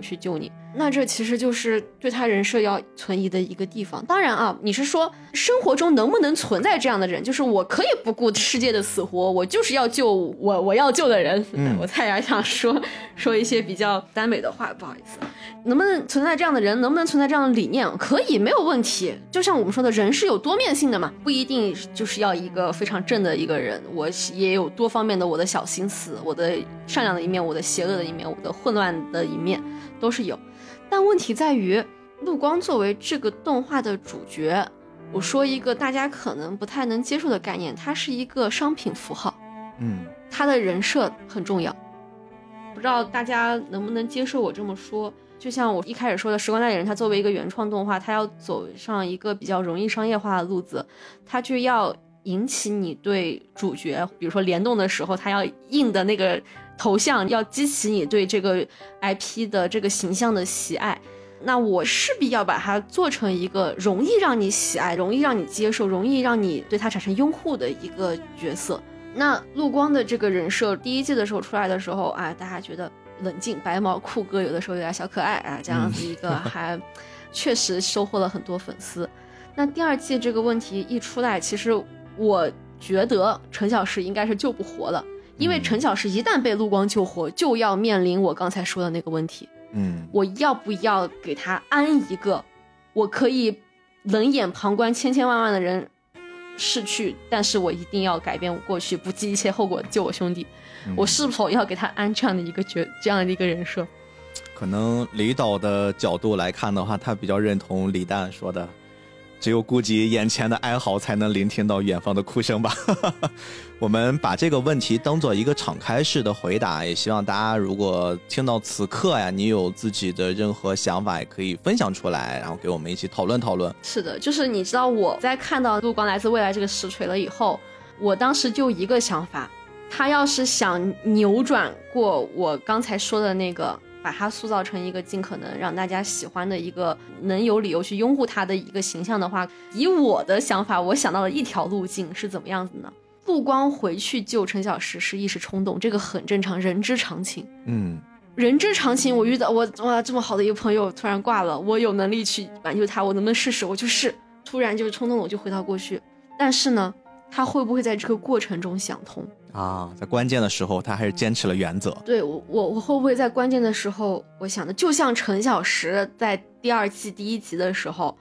去救你，那这其实就是对他人设要存疑的一个地方。当然啊，你是说生活中能不能存在这样的人？就是我可以不顾世界的死活，我就是要救我我要救的人。嗯 我差点想说说一些比较耽美的话，不好意思。能不能存在这样的人？能不能存在这样的理念？可以，没有问题。就像我们说的，人是有多面性的嘛，不一定就是要一个非常正的一个人。我也有多方面的我的小心思，我的善良的一面，我的邪恶的一面，我的混乱的一面，都是有。但问题在于，陆光作为这个动画的主角，我说一个大家可能不太能接受的概念，它是一个商品符号。嗯，他的人设很重要，不知道大家能不能接受我这么说？就像我一开始说的，《时光代理人》它作为一个原创动画，它要走上一个比较容易商业化的路子，它就要引起你对主角，比如说联动的时候，它要印的那个头像，要激起你对这个 IP 的这个形象的喜爱。那我势必要把它做成一个容易让你喜爱、容易让你接受、容易让你对它产生拥护的一个角色。那陆光的这个人设，第一季的时候出来的时候啊，大家觉得冷静、白毛、酷哥，有的时候有点小可爱啊，这样子一个还确实收获了很多粉丝。那第二季这个问题一出来，其实我觉得陈小石应该是救不活了，因为嗯陈小石一旦被陆光救活，就要面临我刚才说的那个问题。嗯，我要不要给他安一个，我可以冷眼旁观千千万万的人逝去，但是我一定要改变我过去，不计一切后果救我兄弟。嗯我是否要给他安这样的一个角，这样的一个人设？可能李导的角度来看的话，他比较认同李诞说的，只有顾及眼前的哀嚎，才能聆听到远方的哭声吧。我们把这个问题当做一个敞开式的回答，也希望大家如果听到此刻呀，你有自己的任何想法，也可以分享出来，然后给我们一起讨论讨论。是的，就是你知道我在看到《陆光来自未来》这个实锤了以后，我当时就一个想法，他要是想扭转过我刚才说的那个，把他塑造成一个尽可能让大家喜欢的一个能有理由去拥护他的一个形象的话，以我的想法，我想到了一条路径是怎么样子呢？不光回去救陈小石是一时冲动，这个很正常，人之常情。嗯人之常情，我遇到我哇这么好的一个朋友突然挂了，我有能力去挽救他，我能不能试试？我就试，突然就冲动了，我就回到过去。但是呢，他会不会在这个过程中想通？啊，在关键的时候，他还是坚持了原则。对我我我会不会在关键的时候，我想的就像陈小石在第二季第一集的时候，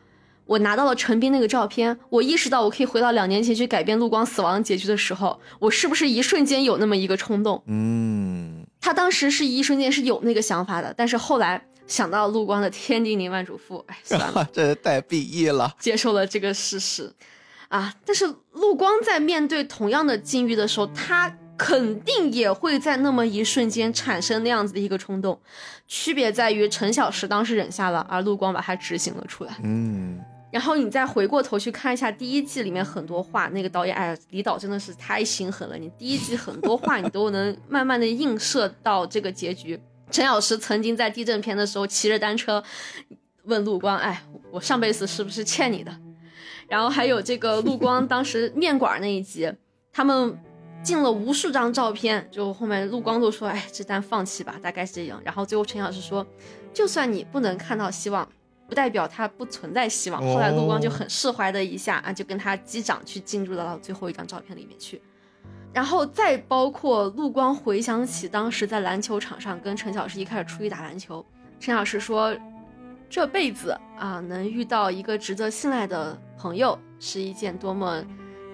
我拿到了陈斌那个照片，我意识到我可以回到两年前去改变陆光死亡结局的时候，我是不是一瞬间有那么一个冲动？嗯，他当时是一瞬间是有那个想法的，但是后来想到陆光的天地宁万嘱咐，哎，算了，这太 BE 了。接受了这个事实，啊，但是陆光在面对同样的境遇的时候，他肯定也会在那么一瞬间产生那样子的一个冲动，区别在于陈小石当时忍下了，而陆光把他执行了出来。嗯，然后你再回过头去看一下第一季里面很多话，那个导演，哎，李导真的是太心狠了。你第一季很多话你都能慢慢的映射到这个结局。陈小石曾经在地震片的时候骑着单车问陆光，哎，我上辈子是不是欠你的？然后还有这个陆光当时面馆那一集，他们进了无数张照片，就后面陆光都说，哎，这单放弃吧，大概是这样。然后最后陈老师说，就算你不能看到希望。不代表它不存在希望。后来陆光就很释怀的一下啊，就跟他击掌去进入到最后一张照片里面去。然后再包括陆光回想起当时在篮球场上跟陈小石一开始出去打篮球，陈小石说，这辈子啊能遇到一个值得信赖的朋友是一件多么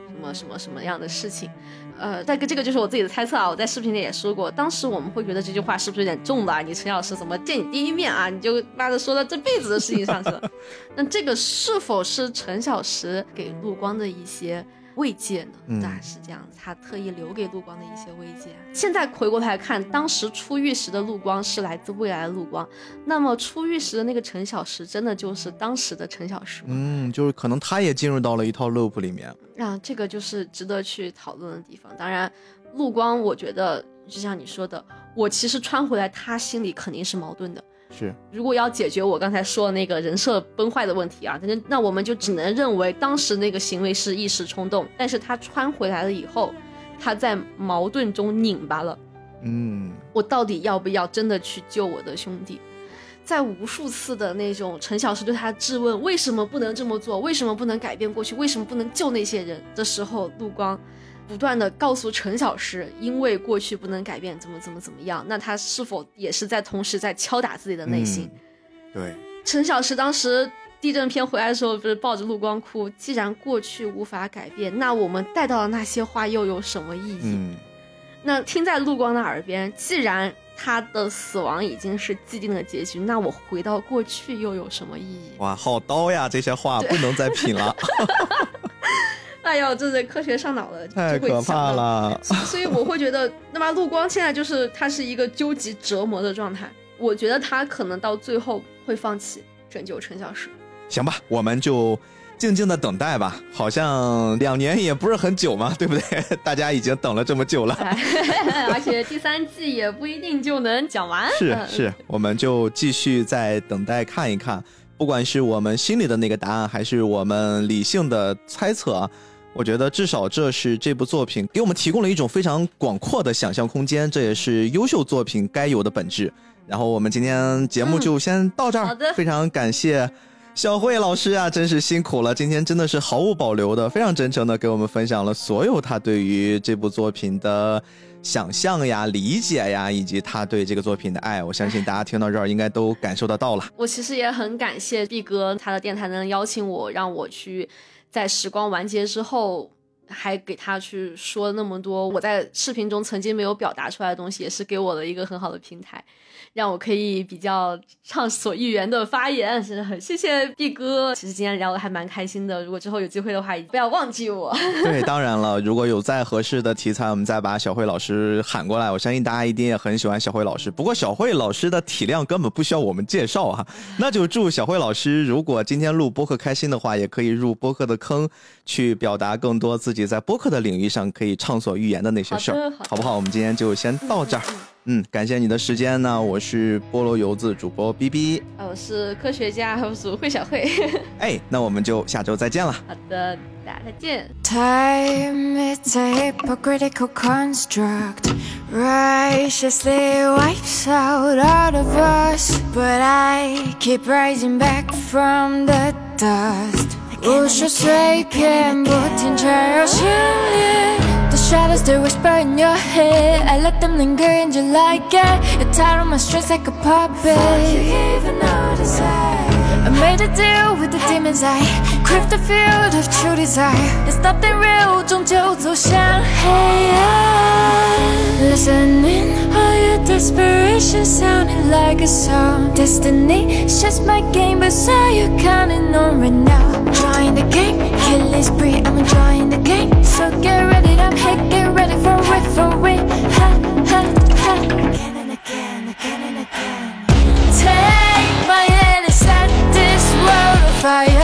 什么什么什么样的事情。呃，但这个就是我自己的猜测啊，我在视频里也说过，当时我们会觉得这句话是不是有点重了？你陈老师怎么见你第一面啊，你就妈的说到这辈子的事情上去了？那这个是否是陈小石给陆光的一些慰藉呢？嗯是这样子，他特意留给陆光的一些慰藉。现在回过头来看，当时出狱时的陆光是来自未来的陆光，那么出狱时的那个陈小石，真的就是当时的陈小石吗？嗯，就是可能他也进入到了一套 loop 里面。啊，这个就是值得去讨论的地方。当然，陆光，我觉得就像你说的，我其实穿回来，他心里肯定是矛盾的。是，如果要解决我刚才说的那个人设崩坏的问题啊，那那我们就只能认为当时那个行为是一时冲动，但是他穿回来了以后，他在矛盾中拧巴了。嗯，我到底要不要真的去救我的兄弟？在无数次的那种陈小石对他质问为什么不能这么做，为什么不能改变过去，为什么不能救那些人？的时候，陆光不断的告诉陈小石，因为过去不能改变，怎么怎么怎么样，那他是否也是在同时在敲打自己的内心？嗯对，陈小石当时地震片回来的时候，不是抱着陆光哭？既然过去无法改变，那我们带到的那些话又有什么意义？嗯，那听在陆光的耳边，既然他的死亡已经是既定的结局，那我回到过去又有什么意义？哇，好刀呀！这些话不能再品了，哎呦，这是科学上脑了，太可。怕了。所以我会觉得，那么陆光现在就是他是一个究极折磨的状态。我觉得他可能到最后会放弃拯救陈小石。行吧，我们就静静的等待吧。好像两年也不是很久嘛，对不对？大家已经等了这么久了。哎，而且第三季也不一定就能讲完。嗯是是，我们就继续再等待看一看，不管是我们心里的那个答案，还是我们理性的猜测啊，我觉得至少这是这部作品给我们提供了一种非常广阔的想象空间，这也是优秀作品该有的本质。然后我们今天节目就先到这儿，嗯好的非常感谢。小慧老师啊，真是辛苦了！今天真的是毫无保留的、非常真诚的给我们分享了所有他对于这部作品的想象呀、理解呀，以及他对这个作品的爱。我相信大家听到这儿应该都感受得到了。我其实也很感谢毕哥他的电台能邀请我，让我去在时光完结之后，还给他去说那么多我在视频中曾经没有表达出来的东西，也是给我的一个很好的平台，让我可以比较畅所欲言的发言，真的很谢谢毕哥。其实今天聊的还蛮开心的，如果之后有机会的话，不要忘记我。对，当然了，如果有再合适的题材，我们再把小慧老师喊过来。我相信大家一定也很喜欢小慧老师。不过小慧老师的体量根本不需要我们介绍啊。那就祝小慧老师，如果今天录播客开心的话，也可以入播客的坑，去表达更多自己在播客的领域上可以畅所欲言的那些事儿好不好？我们今天就先到这儿。嗯，感谢你的时间呢，我是菠萝油子主播 B B。啊，我是科学家，我是慧小慧。哎，那我们就下周再见了。好的，大家再见。Time, it's a hypocritical construct. Righteously wipes out all of us. But I keep rising back from the dust. 无数碎片不停缠绕心里 The shadows, they whisper in your head. I let them linger and you like it You're tired of my strings like a puppet. Before you even notice it? I made a deal with the demons I craved the field of true desire. It's nothing real, don't you do Shanghai Listening, all your desperation sounded like a song. Destiny, it's just my game, but so you counting on right now. Drawing the game, killing spree, I'm enjoying the game So get ready, I'm here, get ready for it, for it. Ha, ha, ha. Again and again, again and again. Take my hand inside this world of fire